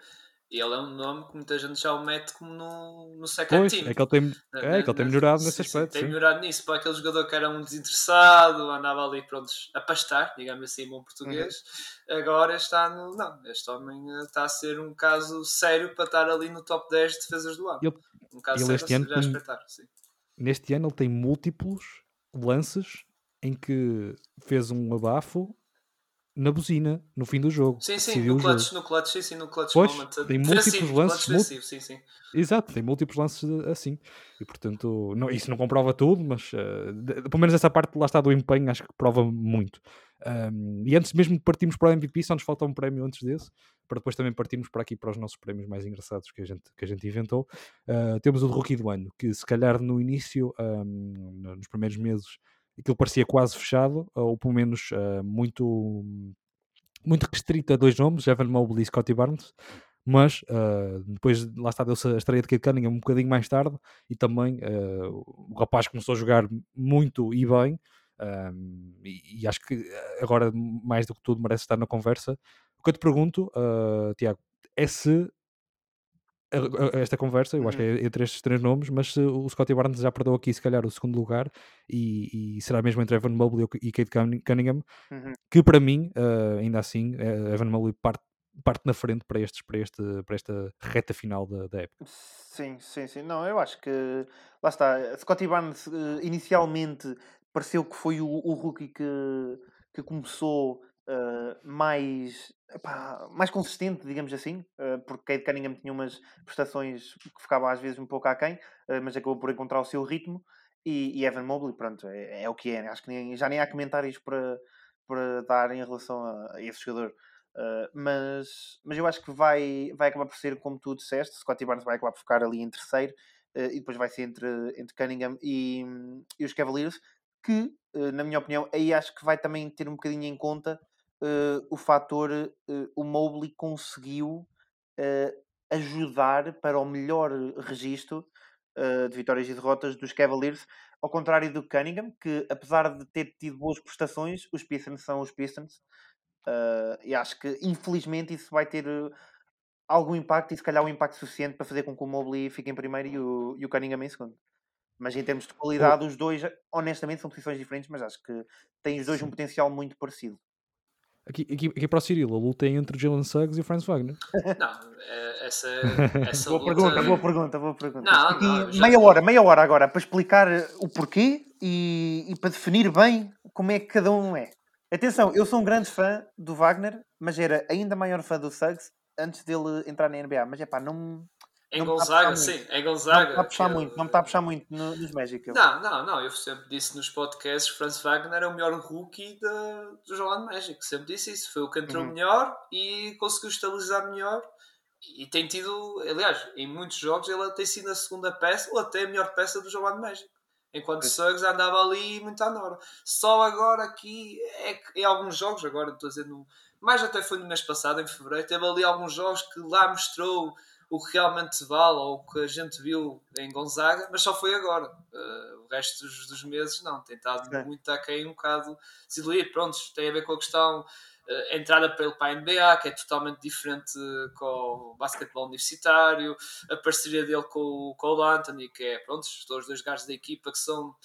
ele é um nome que muita gente já o mete como no, no second Pois, team. é que ele tem, Na- é, que ele tem melhorado nesse aspecto. Tem sim. melhorado nisso. Para aquele jogador que era um desinteressado, andava ali, prontos, a pastar, digamos assim, em bom português. Uhum. Agora está no. Não, este homem eh, está a ser um caso sério para estar ali no top 10 de defesas do ano. Ele- um caso ele sério este a ano respeitar. Sim. neste ano ele tem múltiplos lances em que fez um abafo na buzina no fim do jogo. Sim, sim, no clutch, no clutch, sim, sim, no clutch Pois, moment. tem Defensivo, múltiplos lances, defensivo, sim, sim. Exato, tem múltiplos lances de- assim. E portanto, não, isso não comprova tudo, mas de- pelo menos essa parte lá está do empenho, acho que prova muito. Ahm, e antes mesmo de partirmos para o MVP, só nos falta um prémio antes desse, para depois também partirmos para aqui para os nossos prémios mais engraçados que a gente, que a gente inventou. Ah, temos o de Rookie do Ano, que se calhar no início, no- nos primeiros meses, aquilo parecia quase fechado, ou pelo menos ah, muito, muito restrito a dois nomes, Evan Mobley e Scottie Barnes. Mas ah, depois lá está, deu-se a estreia de Kate Cunningham um bocadinho mais tarde e também ah, o rapaz começou a jogar muito e bem. ahm, e, e acho que agora, mais do que tudo, merece estar na conversa. O que eu te pergunto, Tiago, é se esta conversa, eu acho que Uhum. é entre estes três nomes, mas se o Scottie Barnes já perdeu aqui, se calhar, o segundo lugar, e, e será mesmo entre Evan Mobley e Kate Cunning- Cunningham, Uhum. que para mim, ah, ainda assim, eh, Evan Mobley parte, parte na frente para, estes, para, este, para esta reta final da, da época. Sim, sim, sim. Não, eu acho que lá está. Scottie Barnes eh, inicialmente pareceu que foi o, o rookie que, que começou eh, mais, epá, mais consistente, digamos assim, eh, porque Cade Cunningham tinha umas prestações que ficava às vezes um pouco aquém, eh, mas acabou por encontrar o seu ritmo. E, e Evan Mobley, pronto, é, é o que é. né? Acho que nem- já nem há comentários para, para dar em relação a, a esse jogador. Uh, mas, mas eu acho que vai, vai acabar por ser como tu disseste, Scottie Barnes vai acabar por ficar ali em terceiro uh, e depois vai ser entre, entre Cunningham e, e os Cavaliers, que, uh, na minha opinião, aí acho que vai também ter um bocadinho em conta uh, o fator uh, o Mobley conseguiu uh, ajudar para o melhor registro de vitórias e derrotas dos Cavaliers, ao contrário do Cunningham, que apesar de ter tido boas prestações, os Pistons são os Pistons. E acho que infelizmente isso vai ter algum impacto e se calhar um impacto suficiente para fazer com que o Mobley fique em primeiro e o, e o Cunningham em segundo. Mas em termos de qualidade, os dois, honestamente, são posições diferentes, mas acho que têm os dois um potencial muito parecido. Aqui, aqui, aqui para o Cirilo, a luta é entre o Jalen Suggs e o Franz Wagner. Não, é- essa, essa Boa luta... pergunta, boa pergunta, boa pergunta. Não, não, já- meia hora, meia hora agora para explicar uh, o porquê e, e para definir bem como é que cada um é. Atenção, eu sou um grande fã do Wagner, mas era ainda maior fã do Suggs antes dele entrar na NBA. Mas é pá, não, Em Não Gonzaga, sim, em não Gonzaga. está a puxar que- muito, não está a puxar muito no- nos Magic. eu. Não, não, não, eu sempre disse nos podcasts que Franz Wagner é o melhor rookie da- do Orlando Magic, sempre disse isso, foi o que entrou Uhum. melhor e conseguiu estabilizar melhor e tem tido, aliás, em muitos jogos ele tem sido a segunda peça ou até a melhor peça do João México. Enquanto o Suggs andava ali muito à nora. Só agora aqui, é que em alguns jogos, agora estou a dizer, no, mais até foi no mês passado, em fevereiro, teve ali alguns jogos que lá mostrou o que realmente vale ou o que a gente viu em Gonzaga, mas só foi agora. Uh, o resto dos, dos, meses não, tem estado é. muito aquém, um bocado desiludido. Pronto, tem a ver com a questão a entrada para ele para a NBA, que é totalmente diferente com o basquetebol universitário, a parceria dele com o Cole Anthony, que é, pronto, os dois gajos da equipa que são, uh,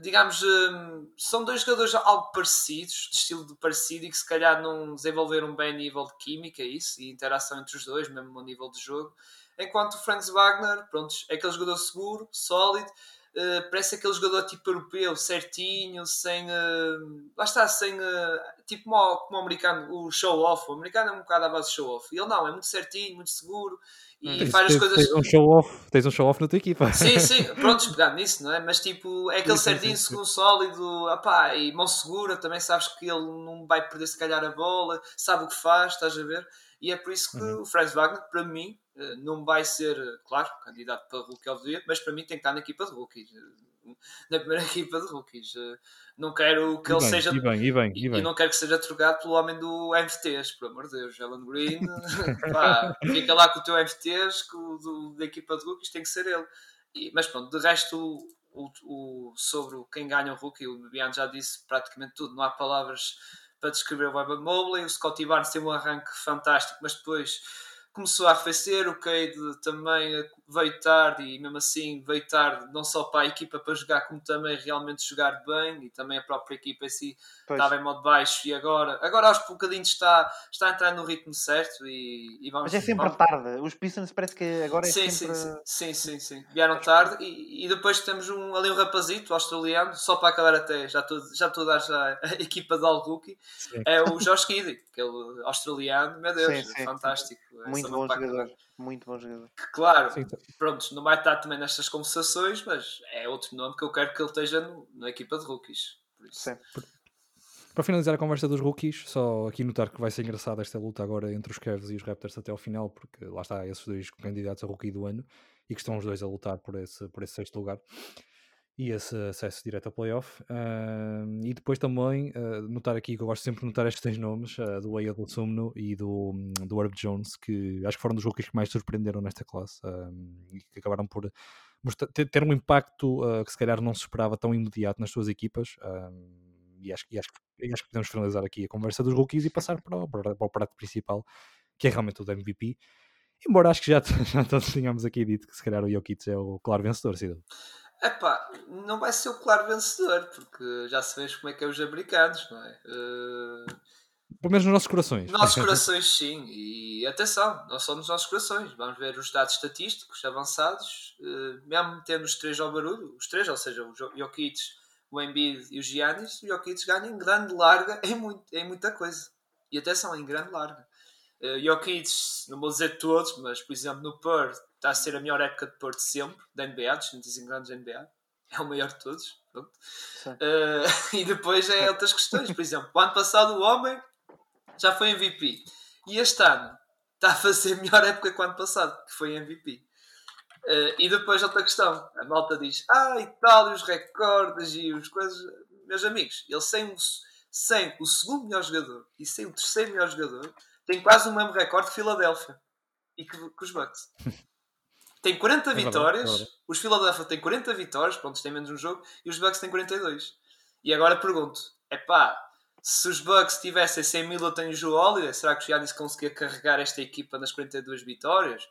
digamos, uh, são dois jogadores algo parecidos, de estilo de parecido, e que se calhar não desenvolveram bem nível de química, isso, e interação entre os dois, mesmo a nível de jogo. Enquanto o Franz Wagner, pronto, é aquele jogador seguro, sólido, Uh, parece aquele jogador tipo europeu, certinho, sem. Uh, lá está, sem. Uh, tipo como, como o americano, o show-off. O americano é um bocado à base de show-off. Ele não, é muito certinho, muito seguro e tens, faz as coisas. Tens um show-off tens um show -off na tua equipa. Sim, sim, pronto, pegando nisso, não é? Mas tipo, é aquele certinho, sim, segundo sólido, apá, e mão segura, também sabes que ele não vai perder se calhar a bola, sabe o que faz, estás a ver? E é por isso que uhum. o Franz Wagner, para mim, não vai ser, eh, claro, candidato para rookie of the year, mas para mim tem que estar na equipa de rookies. Eh, na primeira equipa de rookies. Não quero que e ele bem, seja. E, bem, e, bem, e, bem. e não quero que seja trocado pelo homem do MFTs, por amor de Deus. Alan Green, pá, fica lá com o teu MFTs, com o do, da equipa de rookies, tem que ser ele. Mas pronto, de resto, o, o, sobre quem ganha o rookie, o Bian já disse praticamente tudo. Não há palavras para descrever o Evan Mobley. O Scottie Barnes tem um arranque fantástico, mas depois começou a arrefecer. O Cade também veio tarde e mesmo assim veio tarde não só para a equipa para jogar como também realmente jogar bem e também a própria equipa em si pois. estava em modo baixo. E agora agora aos bocadinhos está, está a entrar no ritmo certo e, e vamos mas é sempre vamos... tarde. Os Pistons parece que agora é sim, sempre sim, sim, sim, sim, vieram tarde e, e depois temos um, ali um rapazito australiano só para acabar até já estou, já estou a dar já a equipa de All Rookie é o Josh Kiddy aquele australiano meu Deus, sim, sim. fantástico muito bom jogador muito bom jogador. Claro, Sim. pronto, não vai estar também nestas conversações, mas é outro nome que eu quero que ele esteja no, na equipa de rookies. Sim. Para finalizar a conversa dos rookies, só aqui notar que vai ser engraçada esta luta agora entre os Cavs e os Raptors até ao final, porque lá está esses dois candidatos a rookie do ano e que estão os dois a lutar por esse, por esse sexto lugar e esse acesso direto a playoff. Uh, e depois também uh, notar aqui que eu gosto sempre de notar estes três nomes, uh, do do Sumno e do, do Herb Jones, que acho que foram dos rookies que mais surpreenderam nesta classe e que acabaram por ter, um impacto que se calhar não se esperava tão imediato nas suas equipas. e, acho, e, acho, e acho que podemos finalizar aqui a conversa dos rookies e passar para o, para o prato principal, que é realmente o do MVP. Embora acho que já, já todos tenhamos aqui dito que se calhar o Jokic é o claro vencedor, Cidadão. Epá, não vai ser o claro vencedor, porque já vê como é que é os americanos, não é? Uh... Pelo menos nos nossos corações. Nossos corações, sim. E atenção, não só nos nossos corações. Vamos ver os dados estatísticos avançados, uh, mesmo tendo os três ao barulho, os três, ou seja, o Jokic, o Embiid e o Giannis, o Jokic ganha em grande larga em, muito, em muita coisa. E atenção, em grande larga. Uh, Jokic, não vou dizer todos, mas por exemplo no Perth está a ser a melhor época de Porto sempre, da NBA, dos 25 anos da NBA. É o maior de todos. Uh, e depois é outras questões. Por exemplo, o ano passado o homem já foi MVP. E este ano está a fazer melhor época que o ano passado, que foi MVP. Uh, e depois outra questão. A malta diz, ah, e tal, e os recordes e as coisas. Meus amigos, ele sem o, sem o segundo melhor jogador e sem o terceiro melhor jogador, tem quase o mesmo recorde que Filadélfia e que, que os Bucks. tem 40 é vitórias, verdade, é os Philadelphia têm 40 vitórias, pronto, têm menos um jogo, e os Bucks têm 42. E agora pergunto: é pá, se os Bucks tivessem 100 mil, eu tenho o Joe Holiday, será que o Giannis conseguia carregar esta equipa nas 42 vitórias?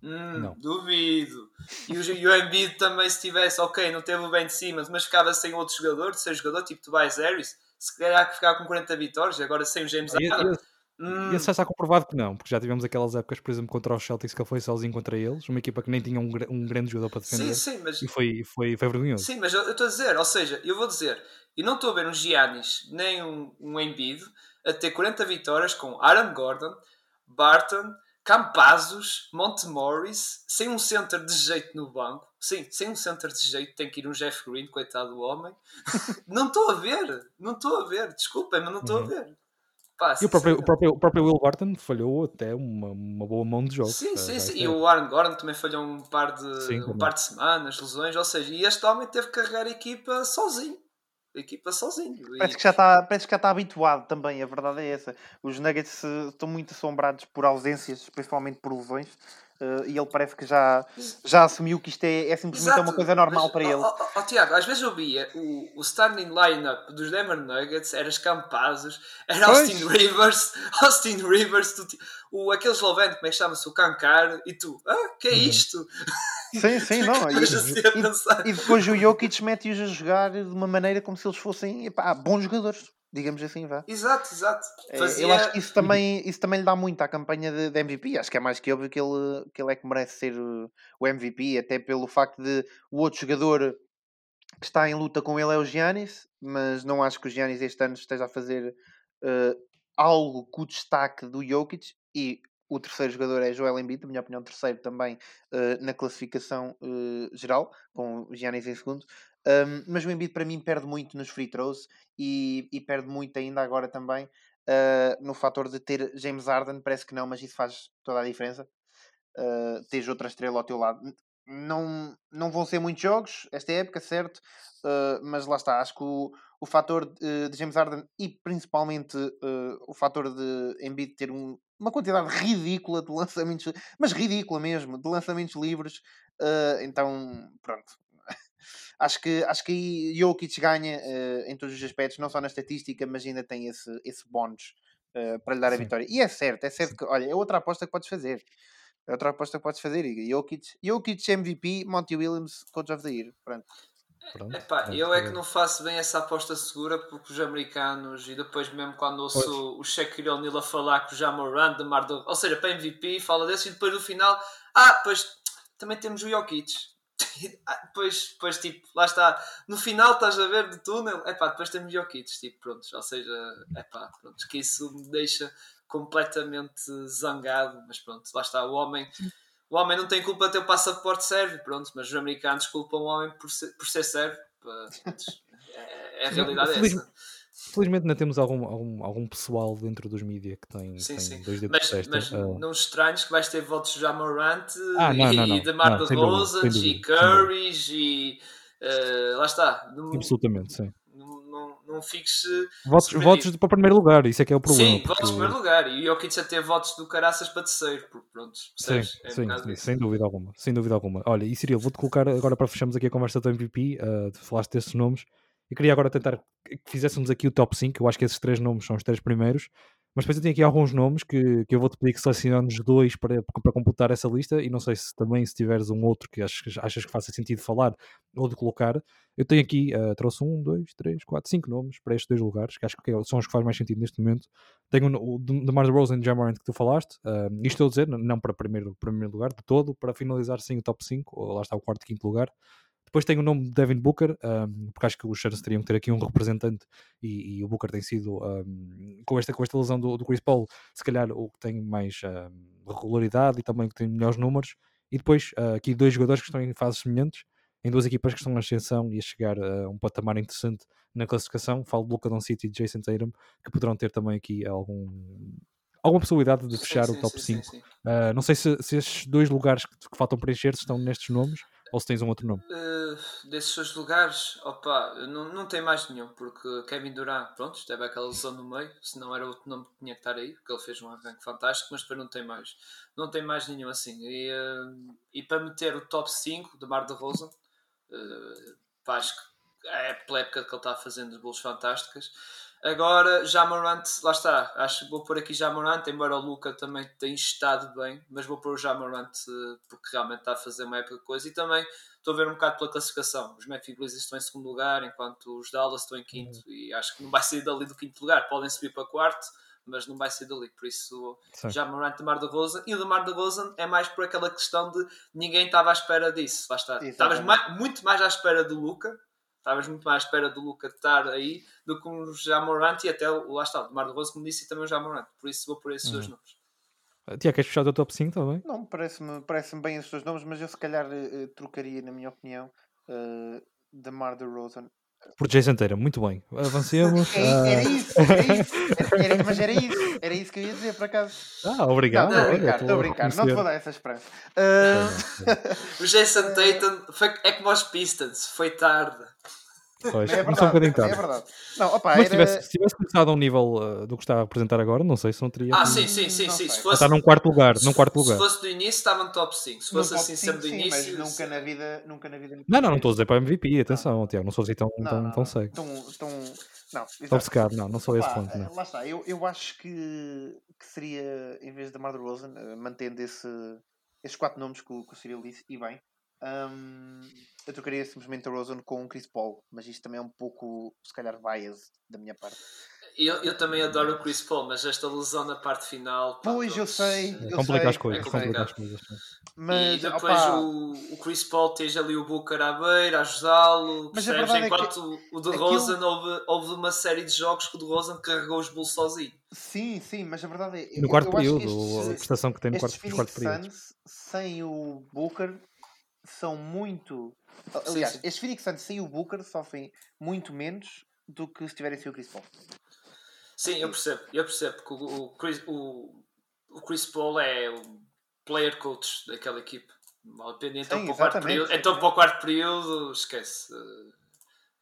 Hum, duvido. E o, e o Embiid também, se tivesse, ok, não teve o Ben Simmons, mas ficava sem outro jogador, terceiro jogador, tipo Tobias Harris, se calhar que ficava com 40 vitórias, agora sem o James Harden. Hum. E esse já está comprovado que não, porque já tivemos aquelas épocas, por exemplo, contra os Celtics que ele foi sozinho contra eles, uma equipa que nem tinha um, um grande jogador para defender. Sim, sim, mas... E foi, foi, foi vergonhoso. Sim, mas eu estou a dizer, ou seja, eu vou dizer, e não estou a ver um Giannis nem um, um Embiid a ter 40 vitórias com Aaron Gordon, Barton, Campazos, Montemorris, sem um center de jeito no banco. Sim, sem um center de jeito, tem que ir um Jeff Green, coitado do homem. não estou a ver, não estou a ver, desculpem, mas não estou uhum. a ver. Pá, E o próprio, o, próprio, o próprio Will Barton falhou até uma, uma boa mão de jogos. Sim, eh, sim, sim. E o Aaron Gordon também falhou um par de, Sim, um também. par de semanas, lesões, ou seja, e este homem teve que carregar a equipa sozinho. A equipa sozinho. Parece E- que já está parece que já está habituado também, a verdade é essa. Os Nuggets eh, estão muito assombrados por ausências, principalmente por lesões, eh, e ele parece que já, já assumiu que isto é, é simplesmente uma coisa normal mas, para ele. ó, ó, Tiago, às vezes eu via o, o starting lineup dos Denver Nuggets, era Campazos, era Pois. Austin Rivers, Austin Rivers, tu, o, aquele esloveno, como é que chama-se? O Kankar, e tu, ah, que é Uhum. isto? Sim, sim, não. E, assim pensar. e depois o Jokic mete-os a jogar de uma maneira como se eles fossem epá, bons jogadores, digamos assim, vá. Exato, exato. É, Fazia... Eu acho que isso também, isso também lhe dá muito à campanha de, de MVP. Acho que é mais que óbvio que ele, que ele é que merece ser o MVP, até pelo facto de o outro jogador que está em luta com ele é o Giannis, mas não acho que o Giannis este ano esteja a fazer uh, algo com o destaque do Jokic e o terceiro jogador é Joel Embiid, na minha opinião, terceiro também uh, na classificação uh, geral, com o Giannis em segundo. Um, mas o Embiid para mim perde muito nos free throws e, e perde muito ainda agora também uh, no fator de ter James Harden, parece que não, mas isso faz toda a diferença. Uh, teres outra estrela ao teu lado. Não, não vão ser muitos jogos esta época, certo? Uh, mas lá está, acho que o, o fator de, de James Harden e principalmente uh, o fator de Embiid ter um, uma quantidade ridícula de lançamentos, mas ridícula mesmo, de lançamentos livres. Uh, então, pronto. Acho que, acho que aí Jokic ganha uh, em todos os aspectos, não só na estatística, mas ainda tem esse, esse bónus uh, para lhe dar a Sim. vitória. E é certo, é certo que, olha, é outra aposta que podes fazer. É outra aposta que podes fazer. Jokic, Jokic MVP, Monty Williams, Coach of the Year. Pronto. Pronto, Epá, pronto, eu é que não faço bem essa aposta segura porque os americanos e depois mesmo quando ouço Pois. o Shaquille O'Neal a falar com o Jamoran de Mar do... ou seja, para MVP fala desse e depois no final ah, pois também temos o Jokic depois, depois tipo, lá está no final estás a ver de túnel epá, depois temos Jokic, tipo, pronto ou seja, epá, pronto, que isso me deixa completamente zangado mas pronto, lá está, o homem o homem não tem culpa de ter o passaporte sérvio, pronto, mas os americanos culpam o homem por ser, por ser sérvio. Pronto, É, é a realidade é essa. Felizmente ainda temos algum, algum, algum pessoal dentro dos mídia que tem, Sim, tem sim. dois dedos de Mas, testa. mas ah, não estranhos que vais ter votos de Jamorant Ah, não, e, não, não. e de Mar Não, de sem dúvida, Rosas sem e. Currys e eh, lá está. Não, absolutamente, sim. não, não, não fiques Votos, surpreendido. votos de- para o primeiro lugar, isso é que é o problema. Sim, votos em porque- primeiro lugar. E o Jokic a ter votos do Caraças para terceiro, porque pronto, Sim, percebes? É sim, bocado sim, isso. sem dúvida alguma, sem dúvida alguma. Olha, e Cirilo, vou-te colocar agora para fecharmos aqui a conversa do MVP, uh, falaste desses nomes, eu queria agora tentar que fizéssemos aqui o top 5, eu acho que esses três nomes são os três primeiros, mas depois eu tenho aqui alguns nomes que, que eu vou-te pedir que selecionamos dois para, para completar essa lista, e não sei se também se tiveres um outro que achas, achas que faça sentido falar ou de colocar, eu tenho aqui, uh, trouxe um, dois, três, quatro, cinco nomes para estes dois lugares, que acho que são os que faz mais sentido neste momento, tenho o de DeMar DeRozan e Jamorant que tu falaste. Uh, isto estou a dizer, não para primeiro, primeiro lugar de todo, para finalizar sim o top 5, ou lá está o quarto e quinto lugar. Depois tenho o nome de Devin Booker, um, porque acho que os Suns teriam que ter aqui um representante e, e o Booker tem sido, um, com, esta, com esta lesão do, do Chris Paul, se calhar o que tem mais um, regularidade e também que tem melhores números. E depois uh, aqui dois jogadores que estão em fases semelhantes, em duas equipas que estão na ascensão e a chegar a um patamar interessante na classificação. Falo de Luka Doncic e de Jason Tatum, que poderão ter também aqui algum, alguma possibilidade de fechar sim, o top sim, 5. sim, sim. Uh, não sei se, se estes dois lugares que, que faltam preencher estão nestes nomes ou se tens um outro nome. Uh, desses dois lugares, opa, não, não tem mais nenhum, porque Kevin Durant, pronto, teve aquela lesão no meio, se não era outro nome que tinha que estar aí, porque ele fez um arranque fantástico, mas depois não tem mais, não tem mais nenhum assim. E, uh, e para meter o top 5 de Mar de Rosa, uh, acho que é pela época que ele está fazendo bolos fantásticas. Agora, Jamorant, lá está, acho que vou pôr aqui Jamorant, embora o Luca também tenha estado bem, mas vou pôr o Jamorant uh, porque realmente está a fazer uma época de coisa e também estou a ver um bocado pela classificação. Os Memphis Grizzlies estão em segundo lugar, enquanto os Dallas estão em quinto e acho que não vai sair dali do quinto lugar. Podem subir para quarto, mas não vai sair dali. Por isso, Sim. já Morant de Mar de Rosa. E o de Mar de Rosa é mais por aquela questão de ninguém estava à espera disso. Lá está. Estavas muito mais à espera do Luca. Estavas muito mais à espera do Luca estar aí do que o Jamorant e até o, lá está, o Mar de Rosa, como disse, e também o Jamorant. Por isso vou por esses dois nomes. Uh, Tiago, queres fechar o teu top 5 também? Não, parece-me parece bem esses dois nomes, mas eu se calhar eh, eh, trocaria, na minha opinião, uh, de Mar de Rosen por Jason Tatum. Muito bem. Avancemos. É, era ah, isso, era isso. Era, era- mas era isso, era isso que eu ia dizer, por acaso. Ah, obrigado. Não, estou a brincar, estou a brincar. Não te vou dar essa esperança. Ah, O Jason Tatum foi, é como os Pistons, foi tarde. Pois, é começou um verdade, bocadinho é tarde. verdade. Não, opa, Mas se era... tivesse, se tivesse começado a um nível ah, do que estava a apresentar agora, não sei se não teria. Ah, como- sim, sim, sim, Não sim. Se fosse, Está num quarto lugar. Num quarto se lugar. fosse do início, estava no top 5. Se fosse assim sempre do sim, início. mas nunca na vida, nunca na vida. Não, não, não estou a dizer para MVP. Atenção, Tiago. Não sou assim tão, Não, tão, não, tão não. cego. Tão, tão... Não, Estou obcecado. Não, não sou esse Pá, ponto. Não. Lá está, eu, eu acho que, que seria, em vez de Mar Rosen, eh, mantendo esse, esses quatro nomes que o, que o Cyril disse, e bem, hum, eu trocaria simplesmente a Rosen com o Chris Paul, mas isto também é um pouco, se calhar, bias da minha parte. Eu, eu também adoro o Chris Paul, mas esta lesão na parte final. pá, Pois, eu sei, eh, eu Complica sei, as coisas. é complica as coisas. Mas, e depois o, o Chris Paul tens ali o Booker à beira, a ajudá-lo, Mas a percebes? verdade é que Enquanto o de aquilo- Rosen houve, houve uma série de jogos que o de Rosen carregou os bulls sozinho. sim, sim, mas a verdade é no eu- quarto eu acho que período, a estes- prestação que tem no quarto, períodos. Suns sem o Booker são muito. Sim, Aliás, sim. estes Phoenix Suns sem o Booker sofrem muito menos do que se tiverem sem o Chris Paul. Sim, eu percebo, eu percebo, porque o, o, Chris, o, o Chris Paul é o player coach daquela equipe. Então, Sim, para o quarto período, então para o quarto período, esquece.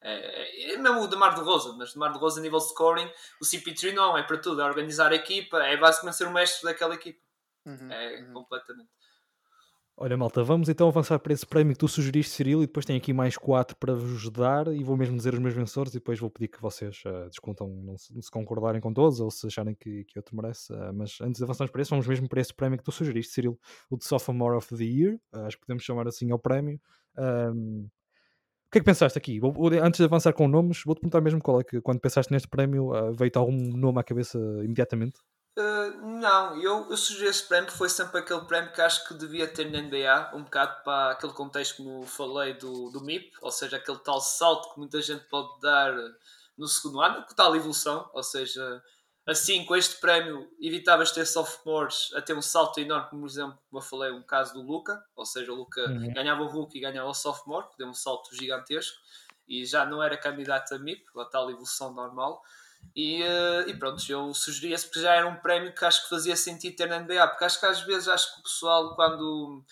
É, é, é mesmo o Demar de Rosa, mas Demar de Rosa a nível de scoring, o CP3 não, é para tudo, é organizar a equipa, é basicamente ser o mestre daquela equipa. Uhum, É uhum. completamente. Olha, malta, vamos então avançar para esse prémio que tu sugeriste, Cirilo, e depois tenho aqui mais quatro para vos dar e vou mesmo dizer os meus vencedores e depois vou pedir que vocês eh, descontam, não se, se concordarem com todos ou se acharem que, que outro merece. eh, mas antes de avançarmos para esse, vamos mesmo para esse prémio que tu sugeriste, Cirilo, o de Sophomore of the Year, eh, acho que podemos chamar assim ao prémio. Ahm, o que é que pensaste aqui? Antes de avançar com nomes, vou-te perguntar mesmo qual é que, quando pensaste neste prémio, veio-te algum nome à cabeça imediatamente? Uh, não, eu, eu sugeri esse prémio foi sempre aquele prémio que acho que devia ter na NBA, um bocado para aquele contexto como falei do, do MIP, ou seja, aquele tal salto que muita gente pode dar no segundo ano, que tal evolução, ou seja, assim com este prémio evitavas ter sophomores a ter um salto enorme, como por exemplo, como eu falei, um caso do Luca, ou seja, o Luca Uhum. ganhava o rookie e ganhava o sophomore, que deu um salto gigantesco e já não era candidato a MIP, a tal evolução normal. E, eh, e pronto, eu sugeri esse porque já era um prémio que acho que fazia sentido ter na NBA, porque acho que às vezes acho que o pessoal quando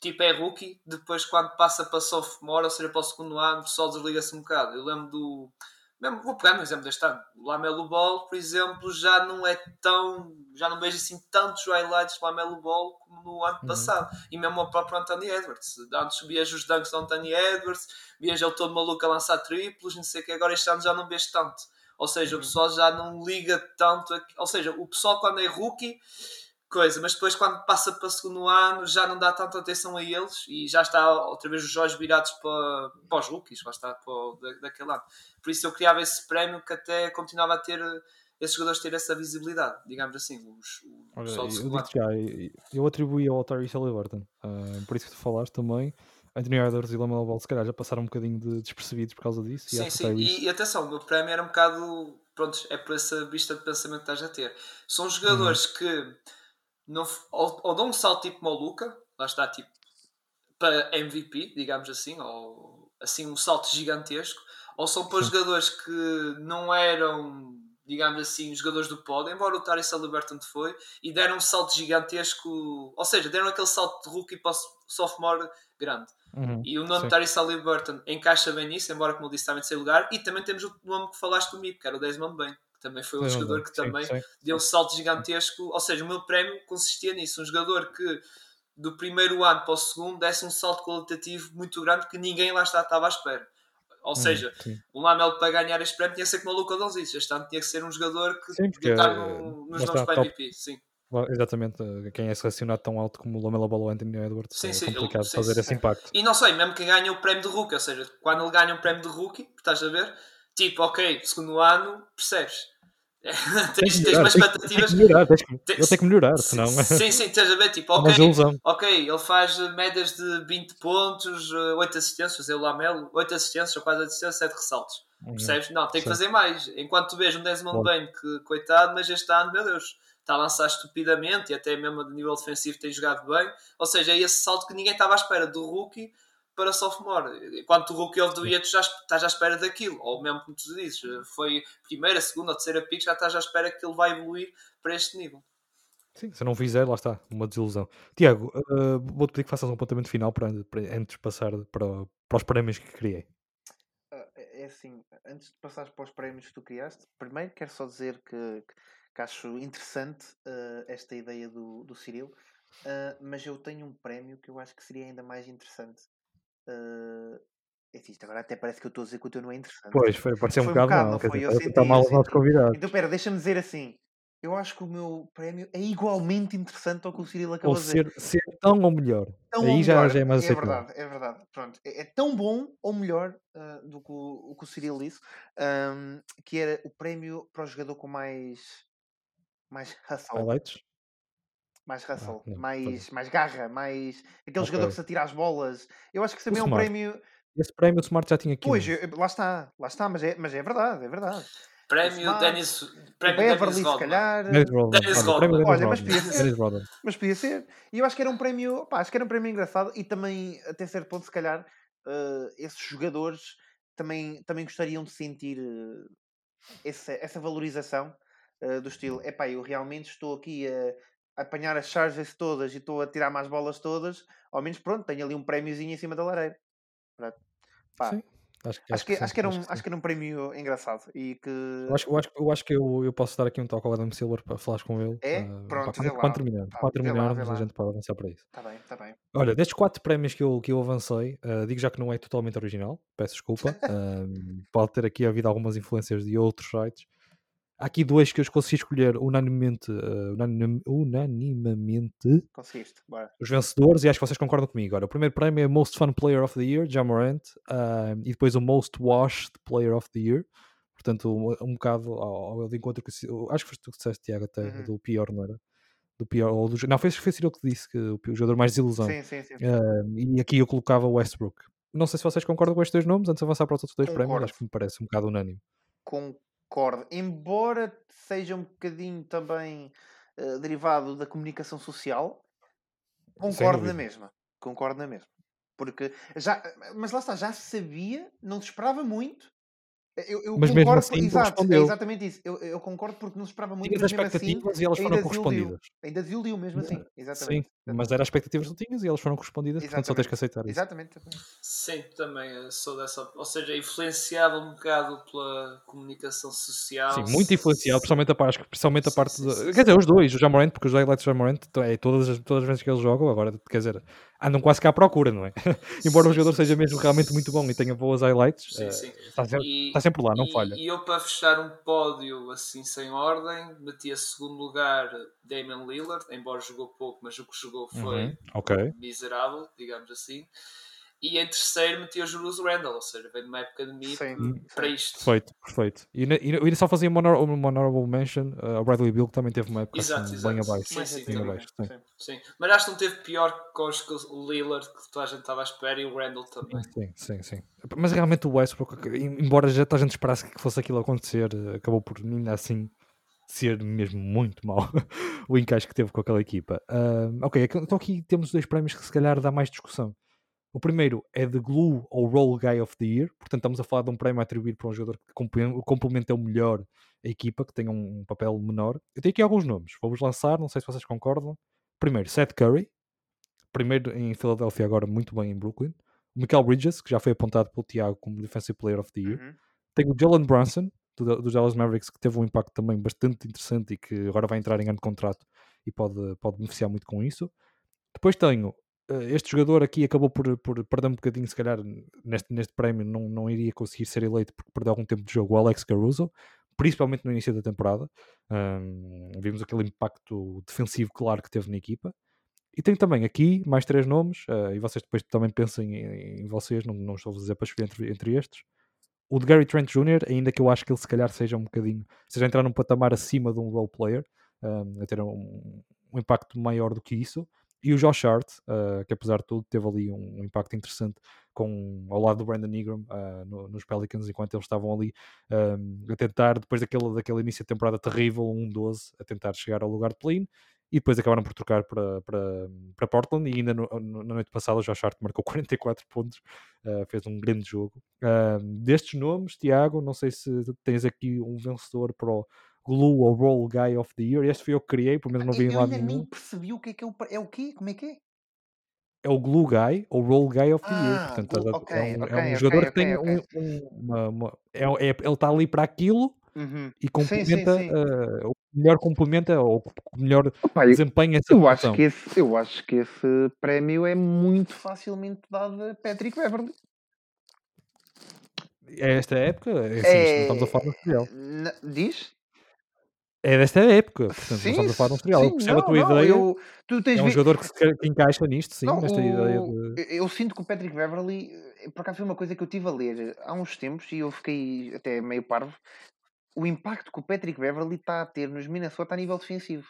tipo é rookie, depois quando passa para sophomore, ou seja, para o segundo ano, o pessoal desliga-se um bocado. Eu lembro do. Mesmo, vou pegar no exemplo deste ano. O Lamelo Ball, por exemplo, já não é tão. Já não vejo assim tantos highlights do Lamelo Ball como no ano Uhum. passado. E mesmo o próprio Anthony Edwards. Antes vias os dunks do Anthony Edwards, vias ele todo maluco a lançar triplos, não sei o que. Agora este ano já não vês tanto. Ou seja, o Uhum. pessoal já não liga tanto. a- Ou seja, o pessoal quando é rookie, coisa, mas depois quando passa para o segundo ano já não dá tanta atenção a eles e já está outra vez os olhos virados para, para os rookies, lá está, para, o- da, daquele ano. Por isso eu criava esse prémio que até continuava a ter esses jogadores ter essa visibilidade, digamos assim, os, o Olha, pessoal eu já, eu- atribuí ao Tyrese Halliburton, ah, por isso que tu falaste também. Anthony Edwards e Lamelo Ball se calhar já passaram um bocadinho de despercebidos por causa disso. e Sim, que sim, Tyrese- e, e atenção, o meu prémio era um bocado. Pronto, é por essa vista de pensamento que estás a ter. São jogadores Uhum. que não, ou, ou dão um salto tipo Moluca, lá está, tipo para MVP, digamos assim, ou assim um salto gigantesco, ou são para Sim. jogadores que não eram, digamos assim, jogadores do pódio, embora o Tyrese Halliburton foi, e deram um salto gigantesco, ou seja, deram aquele salto de rookie para o sophomore grande. Uhum, E o nome de Tyrese Halliburton encaixa bem nisso, embora, como eu disse, também de ser lugar. E também temos o nome que falaste do MIP, que era o Desmond Bain, que também foi um Sim, jogador que sim, também sim. deu um salto gigantesco. Ou seja, o meu prémio consistia nisso. Um jogador que do primeiro ano para o segundo desse um salto qualitativo muito grande que ninguém lá está, estava à espera. Ou Uhum, seja, o Lamelo para ganhar este prémio tinha que ser como o Luca Doncic. Este ano tinha que ser um jogador que Sim, porque, estar eh, no- nos nomes está, para. MVP. Sim. Exatamente, eh, quem é selecionado tão alto como o Lamelo Ball ou Anthony Edwards Sim, é sim, complicado ele- sim, fazer esse impacto. E não sei, mesmo quem ganha o prémio de rookie, ou seja, quando ele ganha um prémio de rookie, estás a ver? Tipo, ok, segundo ano, percebes? tens, tens melhorar, umas expectativas. Que melhorar, tens que- ele tem que melhorar, senão Sim, sim, estás a ver? Tipo, é ok, ok, ele faz eh, médias de 20 pontos, 8 assistências, eu Lamelo, 8 assistências, ou 4 assistências, 7 ressaltos. Uhum. Percebes? Não, tem que fazer mais. Enquanto tu vês um Desmond. Bain que, coitado, mas este ano, meu Deus, está a lançar estupidamente e até mesmo a nível defensivo tem jogado bem. Ou seja, é esse salto que ninguém estava à espera do rookie para sophomore. Enquanto o Rookie of the Year tu já estás à espera daquilo, ou mesmo como tu dizes, foi primeira, segunda ou terceira pick, já estás à espera que ele vai evoluir para este nível. Sim, se não fizer, lá está, uma desilusão. Tiago, uh, vou-te pedir que faças um apontamento final para, para, antes de passar para, para os prémios que criei. Uh, é assim, antes de passares para os prémios que tu criaste, primeiro quero só dizer que, que acho interessante uh, esta ideia do, do Cyril, mas eu tenho um prémio que eu acho que seria ainda mais interessante. Uh, isto agora até parece que eu estou a dizer que o teu não é interessante. Pois, foi, pareceu um bocado, mal. Não foi? Eu está mal os nossos convidados. Então, pera, deixa-me dizer assim eu acho que o meu prémio é igualmente interessante ao que o Cirilo acabou de dizer. Ser, ser tão ou melhor. Tão Aí ou já, melhor. já é mais É verdade, é verdade. Pronto, é, é tão bom ou melhor uh, do que o, o, que o Cirilo disse, um, que era o prémio para o jogador com mais. Mais hustle. Highlights? Mais hustle, ah, não, mais, mais garra, mais. aquele okay. jogador que se atira às bolas. Eu acho que também é um prémio. Esse prémio o Smart já tinha aqui. Pois, lá está, lá está, mas é, mas é verdade, é verdade. Prémio Dennis. Prémio Beverly, Dennis se calhar. Dennis Rodman. Olha, mas podia ser. mas podia ser. E eu acho que era um prémio. Pá, acho que era um prémio engraçado e também, até certo ponto, se calhar, uh, esses jogadores também, também gostariam de sentir uh, essa, essa valorização uh, do estilo. É pá, eu realmente estou aqui a, a apanhar as charges todas e estou a tirar mais bolas todas. Ao menos, pronto, tenho ali um prémiozinho em cima da lareira. Pá, Sim. Acho que, acho, que, acho, que era um, acho, acho que era um prémio engraçado e que... Eu acho, eu acho, eu acho que eu, eu posso dar aqui um toque ao Adam Silver para falar com ele. É? Uh, Pronto, quando, terminarmos, tá, quando terminarmos a gente pode avançar para isso. Está bem, está bem. Olha, destes quatro prémios que eu, que eu avancei, uh, digo já que não é totalmente original, peço desculpa. uh, pode ter aqui havido algumas influências de outros sites. Há aqui dois que eu consegui escolher unanimemente, uh, unanim, unanimamente Conseguiste, bora. os vencedores e acho que vocês concordam comigo. Agora, o primeiro prémio é Most Fun Player of the Year, Jamorant, uh, e depois o Most Washed Player of the Year. Portanto, um, um bocado ao, ao encontro que acho que foste tu que disseste, Tiago, até uhum. do pior, não era? Do pior, ou do, não, foi, foi Ciro que disse que o, o jogador mais desilusão. Sim, sim, sim. Uh, e aqui eu colocava Westbrook. Não sei se vocês concordam com estes dois nomes, antes de avançar para os outros dois Concordo. prémios, acho que me parece um bocado unânime. Com, concordo. Embora seja um bocadinho também uh, derivado da comunicação social, concordo na mesma. Concordo na mesma. Porque já, mas lá está, já sabia, não se esperava muito, eu, eu mas concordo, mesmo assim, exato, é exatamente isso. Eu, eu, concordo porque não se esperava muito. Tinhas expectativas assim, e elas foram correspondidas. Ainda desiludiu mesmo assim, exatamente. Sim, mas era expectativas que tinhas e elas foram correspondidas, exatamente. portanto só tens que aceitar isso. Exatamente. Sim, também sou dessa. Ou seja, influenciado um bocado pela comunicação social. Sim, muito influenciado, principalmente a parte, principalmente a parte. Sim, sim, sim, quer dizer, os dois, o Jamorant, porque os highlights do Jamorant, é todas as, todas as vezes que eles jogam, agora, quer dizer, andam quase cá à procura, não é? Embora o jogador seja mesmo realmente muito bom e tenha boas highlights, sim, uh, sim. Está, sempre, e, está, sempre, lá, não e, falha. E eu, para fechar um pódio assim sem ordem, meti a segundo lugar Damian Lillard, embora jogou pouco, mas o que jogou foi uhum, okay. miserável, digamos assim. E em terceiro meti o Julius Randle, ou seja, veio numa época de mid para isto. Perfeito, perfeito. E, e, e só fazia uma honorable mention uh, ao Bradley Bill, que também teve uma época exato, assim, exato. bem abaixo. Sim, sim, bem abaixo sim. sim. Mas acho que não teve pior que o Lillard, que toda a gente estava à espera, e o Randle também. Sim, sim, sim. Mas realmente o Westbrook, embora já a gente esperasse que fosse aquilo acontecer, acabou por ainda assim ser mesmo muito mal o encaixe que teve com aquela equipa. Uh, ok, então aqui temos dois prémios que se calhar dá mais discussão. O primeiro é de Glue ou Roll Guy of the Year, portanto estamos a falar de um prémio a atribuir para um jogador que complementa o melhor a equipa, que tenha um papel menor. Eu tenho aqui alguns nomes, vou-vos lançar, não sei se vocês concordam. Primeiro, Seth Curry, primeiro em Filadélfia, agora muito bem em Brooklyn. O Michael Bridges, que já foi apontado pelo Tiago como Defensive Player of the Year. Uhum. Tenho o Jalen Brunson, do, do Dallas Mavericks, que teve um impacto também bastante interessante e que agora vai entrar em ano de contrato e pode, pode beneficiar muito com isso. Depois tenho este jogador aqui acabou por, por perder um bocadinho, se calhar, neste, neste prémio, não, não iria conseguir ser eleito porque perdeu algum tempo de jogo o Alex Caruso, principalmente no início da temporada. Um, vimos aquele impacto defensivo claro que teve na equipa. E tem também aqui mais três nomes, uh, e vocês depois também pensem em, em vocês, não, não estou a dizer para escolher entre, entre estes. O de Gary Trent Jr., ainda que eu acho que ele se calhar seja um bocadinho, seja entrar num patamar acima de um role player, um, a ter um, um impacto maior do que isso. E o Josh Hart, uh, que apesar de tudo teve ali um, um, impacto interessante com, ao lado do Brandon Ingram uh, no, nos Pelicans, enquanto eles estavam ali um, a tentar, depois daquele, daquele início de temporada terrível, um 12, a tentar chegar ao lugar de play e depois acabaram por trocar para, para, para Portland e ainda no, no, na noite passada o Josh Hart marcou 44 pontos, uh, fez um grande jogo. Uh, destes nomes, Tiago, não sei se tens aqui um vencedor para o Glue ou Roll Guy of the Year. Este foi eu que criei, pelo menos não vi eu em lado ainda nenhum. nem percebi o que é que é o. É o quê? Como é que é? É o Glue Guy ou Roll Guy of the Year. Ah, Portanto, glue- é- ok, é um, é um ok, jogador que tem um- um- uma, uma- é, é- ele está ali para aquilo Uhum. e sim, complementa sim. uh, o melhor complementa ou o melhor Opa, eu, desempenha essa eu acho que esse, eu acho que esse prémio é muito facilmente dado a Patrick Beverly. É esta época, é assim, estamos a falar de um serial. na- Diz? É desta época, portanto, não Sim, estamos a falar de um serial. Eu sim, percebo a não, tua não, ideia. eu, tu tens É um vi- jogador que, se, que encaixa nisto, sim, Não, nesta ideia o- de. eu- Eu sinto que o Patrick Beverly, eh, por acaso foi uma coisa que eu tive a ler há uns tempos e eu fiquei até meio parvo. O impacto que o Patrick Beverly está a ter nos Minnesota a nível defensivo.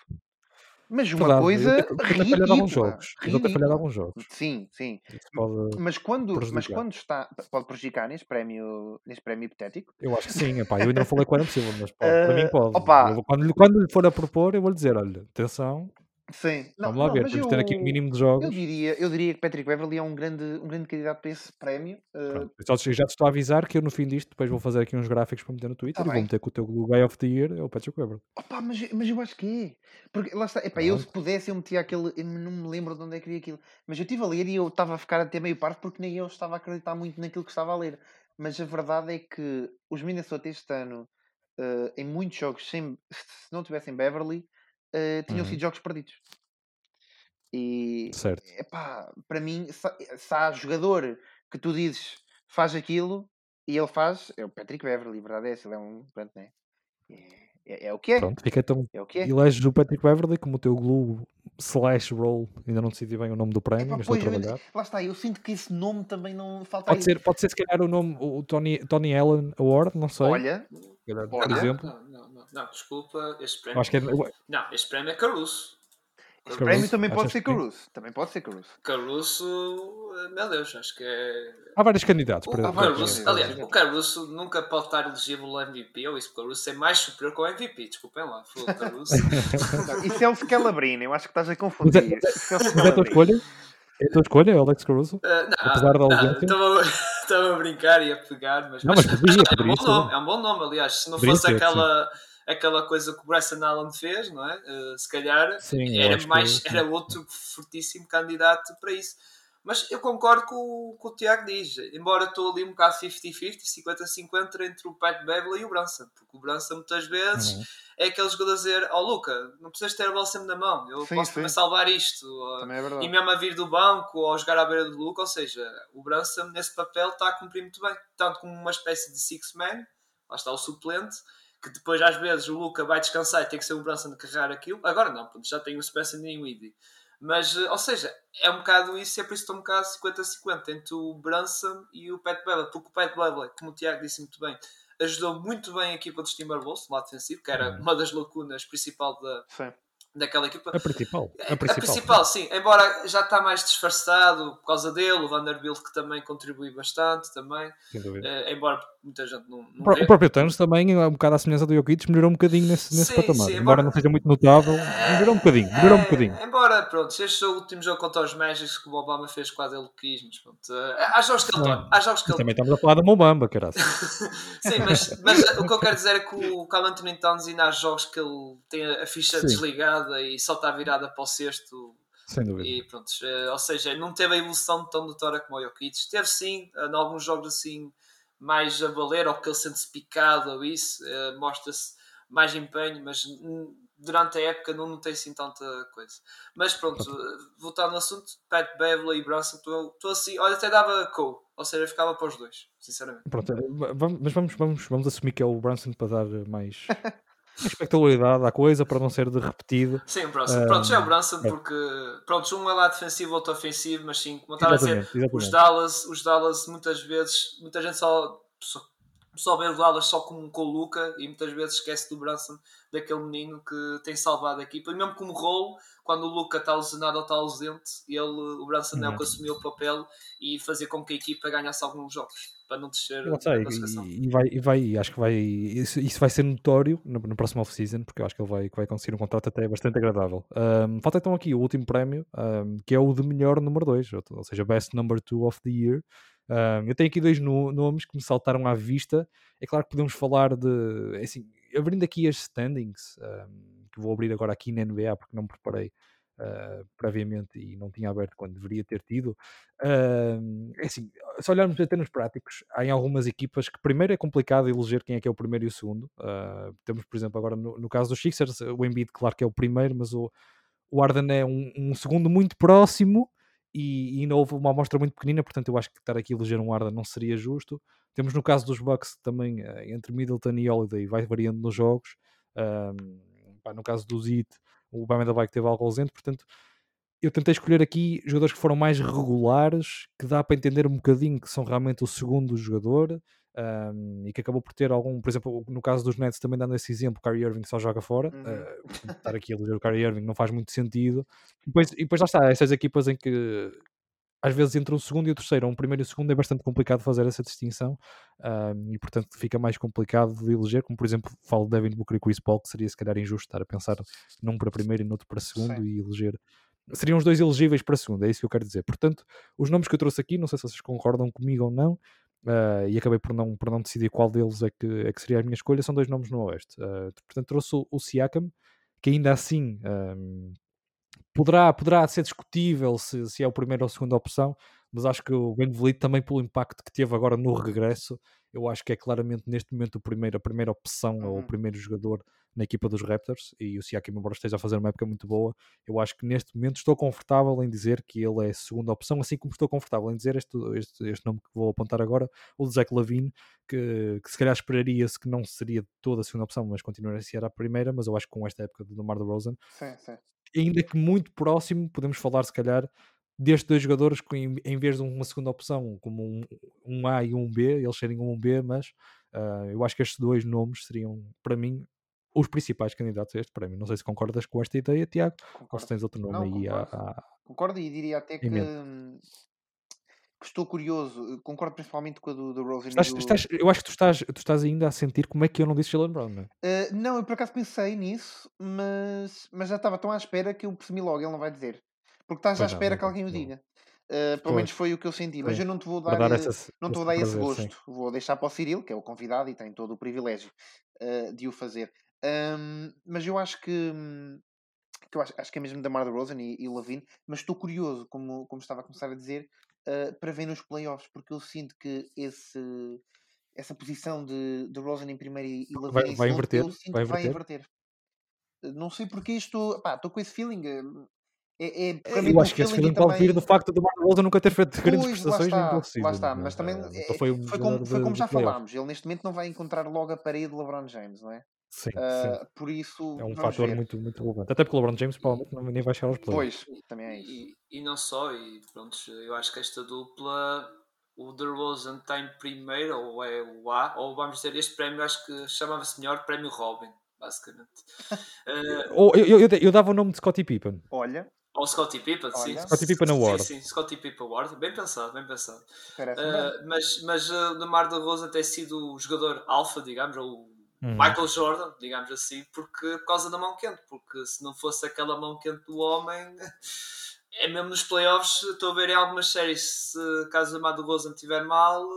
Mas uma Verdade, coisa tem- ele tem falhado alguns ridícula. jogos. Falhado ridícula. alguns jogos. Sim, sim. Mas quando, mas quando está. Pode prejudicar neste prémio, neste prémio hipotético? eu acho que sim, epá, eu ainda não falei com o Adam Silva, mas pode, para mim Eh, pode. opa. Eu quando, quando lhe for a propor, eu vou lhe dizer: olha, atenção, Sim. Não, vamos lá não, ver, temos de ter aqui um eu- mínimo de Eu jogos. diria, eu diria que Patrick Beverly é um grande, um grande candidato para esse prémio. eh, Pronto, eu eu já te estou a avisar que eu no fim disto depois vou fazer aqui uns gráficos para meter no Twitter Tá e vou meter que o teu Guy of the Year é o Patrick Weber. Opa, mas, mas eu acho que é. Porque lá está, epá, eu se pudesse eu metia aquele. Eu não me lembro de onde é que vi aquilo. Mas eu estive a ler e eu estava a ficar até meio parvo porque nem eu estava a acreditar muito naquilo que estava a ler. Mas a verdade é que os Minnesota este ano, eh, em muitos jogos, sem, se não tivessem Beverly, eh, tinham Uhum. sido jogos perdidos. E Certo. epá, para mim, se, se há jogador que tu dizes faz aquilo e ele faz, é o Patrick Beverly, a verdade é essa, ele é um. Pronto, né? É, é, é o que é. Pronto, fica então. É o que é. Eleges o Patrick Beverly como o teu glue slash roll. Ainda não decidi bem o nome do prémio, Epá, mas estou a trabalhar. lá está, eu sinto que esse nome também não falta Pode aí. ser, pode ser se calhar o nome, o Tony, Tony Allen Award, não sei. Olha, calhar, por olha. Exemplo. Não, desculpa, este prémio. acho que é, Não, este prémio é Caruso. esse Caruso, prémio também pode achas ser? Caruso. Também pode ser Caruso. Caruso, eh, meu Deus, acho que é. Há vários candidatos para, o Caruso, aliás, o Caruso nunca pode estar elegível ao MVP, ou isso, o Caruso é mais superior que o MVP, desculpem lá. Foi o Caruso. Isso é o Scalabrine, eu acho que estás a é, confundir. mas é- Isso é mas é a tua Scalabrine. escolha? É a tua escolha, Alex Caruso? Apesar da não, não, ausência? estava a- brincar e a pegar, mas, Não, mas, mas podia, é, um bom nome, é um bom nome, aliás, se não Poderia fosse ser, aquela, aquela coisa que o Bryson Allen fez, não é? Ah, se calhar Sim, era mais que era outro fortíssimo candidato para isso. Mas eu concordo com o que o Tiago diz, embora estou ali um bocado 50-50, 50-50 entre o Pat Beverly e o Branson, porque o Branson muitas vezes Uhum. é aquele jogador a dizer: Ó Luca, não precisas ter a bola sempre na mão, eu Sim, posso sim. salvar isto. ou- é e mesmo a vir do banco ou a jogar à beira do Luca, ou seja, o Branson nesse papel está a cumprir muito bem, tanto como uma espécie de six-man, lá está o suplente, que depois às vezes o Luca vai descansar e tem que ser o Branson a carregar aquilo. Agora não, pronto, já tem o Spencer e o Eddie. Mas, eh, ou seja, é um bocado isso, é por isso que estou um bocado 50-50 entre o Branson e o Pat Beverly, porque o Pat Beverly, como o Tiago disse muito bem, ajudou muito bem a equipa dos Timberwolves, no lado defensivo, que era Uhum. uma das lacunas principal da, Sim. Daquela equipa. A principal. É, A principal. principal, sim. Embora já está mais disfarçado por causa dele, o Vanderbilt que também contribui bastante também. Eh, embora muita gente não, O não pró- vê. O próprio Thanos também, um bocado à semelhança do Jokic, melhorou um bocadinho nesse, nesse Sim, patamar. sim, embora embora- não seja muito notável, melhorou um bocadinho. Melhorou um É, bocadinho. Embora, pronto, este é o último jogo contra os Magics que o Obama fez quase ele quis, mas pronto. eh, há jogos que ele. Há jogos que ele também estamos a falar da Mobamba, caralho. Sim, mas, mas o que eu quero dizer é que o Carl Anthony Towns ainda há jogos que ele tem a ficha Sim. desligada e só está virada para o sexto Sem dúvida. E pronto, eh, ou seja, não teve a evolução tão notória como o Jokic. Teve sim, em alguns jogos assim, mais a valer, ou que ele sente-se picado ou isso, eh, mostra-se mais empenho, mas durante a época não notei assim tanta coisa. Mas pronto, eh, voltando ao assunto, Pat Beverly e Brunson, estou assim, olha, até dava Cole, ou seja, ficava para os dois, sinceramente. Pronto, mas vamos, vamos, vamos assumir que é o Brunson para dar mais espectacularidade à coisa, para não ser de repetido. Sim, Brunson. Ah, pronto, já é o Brunson é. porque, pronto, um é lá defensivo, outro ofensivo, mas sim, como eu estava a dizer, Exatamente, os. Dallas, os Dallas muitas vezes, muita gente só, só, só vê o Dallas só como com o Luca e muitas vezes esquece do Brunson, daquele menino que tem salvado a equipa. E mesmo como rolo, quando o Luca está lesionado ou está ausente, ele, o Branson é o que assumiu o papel e fazer com que a equipa ganhasse alguns jogos para não descer não sei, e, e, vai, e vai, acho que vai isso, isso vai ser notório no, no próximo off-season, porque eu acho que ele vai, vai conseguir um contrato até bastante agradável. Um, falta então aqui o último prémio, um, que é o de melhor número 2, ou seja, Best Number 2 of the Year. Um, eu tenho aqui dois no, nomes que me saltaram à vista. É claro que podemos falar de. É assim, abrindo aqui as standings, que vou abrir agora aqui na NBA, porque não me preparei uh, previamente e não tinha aberto quando deveria ter tido. Uh, é assim, se olharmos em termos práticos, há em algumas equipas que primeiro é complicado eleger quem é que é o primeiro e o segundo. Uh, temos, por exemplo, agora no, no, caso dos Sixers, o Embiid, claro que é o primeiro, mas o, o Arden é um, um segundo muito próximo e, e ainda houve uma amostra muito pequenina, portanto eu acho que estar aqui a eleger um Arden não seria justo. Temos no caso dos Bucks também uh, entre Middleton e Holiday, vai variando nos jogos. Pá, no caso do Zit, o Bama Bike teve algo ausente, portanto eu tentei escolher aqui jogadores que foram mais regulares, que dá para entender um bocadinho que são realmente o segundo jogador um, e que acabou por ter algum, por exemplo, no caso dos Nets também dando esse exemplo, o Kyrie Irving só joga fora, uhum. uh, estar aqui a eleger o Kyrie Irving não faz muito sentido. E depois, e depois lá está, essas equipas em que às vezes entre o segundo e o terceiro, ou um primeiro e o segundo, é bastante complicado fazer essa distinção um, e portanto fica mais complicado de eleger, como por exemplo falo de Devin Booker e Chris Paul, que seria se calhar injusto estar a pensar num para primeiro e no outro para segundo Sim. e eleger seriam os dois elegíveis para segundo, é isso que eu quero dizer. Portanto, os nomes que eu trouxe aqui, não sei se vocês concordam comigo ou não, uh, e acabei por não, por não decidir qual deles é que, é que seria a minha escolha, são dois nomes no Oeste. Uh, portanto, trouxe o, o Siakam, que ainda assim um, poderá, poderá ser discutível se, se é o primeiro ou a segunda opção, mas acho que o Ben Vliet também pelo impacto que teve agora no regresso, eu acho que é claramente neste momento o primeiro, a primeira opção uhum. ou o primeiro jogador na equipa dos Raptors e o Siakam embora esteja a fazer uma época muito boa, eu acho que neste momento estou confortável em dizer que ele é a segunda opção, assim como estou confortável em dizer este, este, este nome que vou apontar agora, o Zach Lavine, que, que se calhar esperaria-se que não seria toda a segunda opção, mas continuaria a ser a primeira, mas eu acho que com esta época do Mar de Rosen, sim, sim ainda que muito próximo, podemos falar se calhar destes dois jogadores que em, vez de uma segunda opção como um, um, A e um B, eles serem um B, mas uh, eu acho que estes dois nomes seriam para mim os principais candidatos a este prémio. Não sei se concordas com esta ideia, Tiago, concordo. ou se tens outro nome Não, aí concordo. A, a... concordo e diria até que, estou curioso, concordo principalmente com a do, do Rose estás, do... estás, eu acho que tu estás, tu estás ainda a sentir como é que eu não disse Jalen Brown, não é? Uh, não, eu por acaso pensei nisso, mas, mas já estava tão à espera que eu percebi logo, ele não vai dizer. Porque estás à espera não, que alguém o diga. Uh, pelo menos foi o que eu senti, mas eu não te vou dar, dar essa, não te vou dar esse gosto. Sim. Vou deixar para o Cyril, que é o convidado e tem todo o privilégio uh, de o fazer. Um, mas eu acho que, que eu acho, acho, que é mesmo da Mar Rosen e, e Lavine, mas estou curioso, como, como estava a começar a dizer, uh, para ver nos playoffs, porque eu sinto que esse, essa posição de, de Rosen em primeiro e, e Lavine vai, vai inverter, vai inverter. Não sei porque estou, estou com esse feeling. É, é, eu acho que esse feeling pode vir do facto do Mark Rosen nunca ter feito pois, grandes prestações lá está, lá está, mas também é, foi, um foi, como, foi como já falámos, ele neste momento não vai encontrar logo a parede de LeBron James, não é? Sim, uh, sim. Por isso. É um fator muito, muito relevante. Até porque o LeBron James provavelmente nem vai chegar aos playoffs. Pois, também é isso. E, e, não só, e pronto, eu acho que esta dupla, o DeRozan está em primeiro, ou é o A, ou vamos dizer, este prémio acho que chamava-se melhor Prémio Robin, basicamente. uh, ou eu, eu, eu, dava o nome de Scottie Pippen. Olha. Ou Scottie Pippen, sim. Scottie Pippen Award. Sim, sim, Scottie Pippen Award. Bem pensado, bem pensado. Uh, mas mas uh, Demar DeRozan tem sido o jogador alfa, digamos, ou Uhum. Michael Jordan, digamos assim, porque, por causa da mão quente, porque se não fosse aquela mão quente do homem, é mesmo nos playoffs, estou a ver em algumas séries, se caso Amado Rosen estiver mal,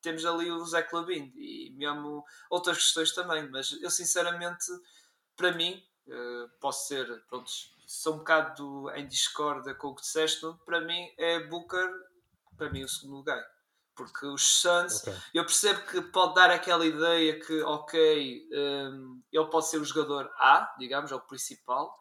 temos ali o Zé Lavine e mesmo outras questões também, mas eu sinceramente, para mim, eh, posso ser, pronto, sou um bocado em discorda com o que disseste, para mim é Booker, para mim o segundo lugar. Porque os Suns, okay. eu percebo que pode dar aquela ideia que, ok, um, ele pode ser o jogador A, digamos, é o principal.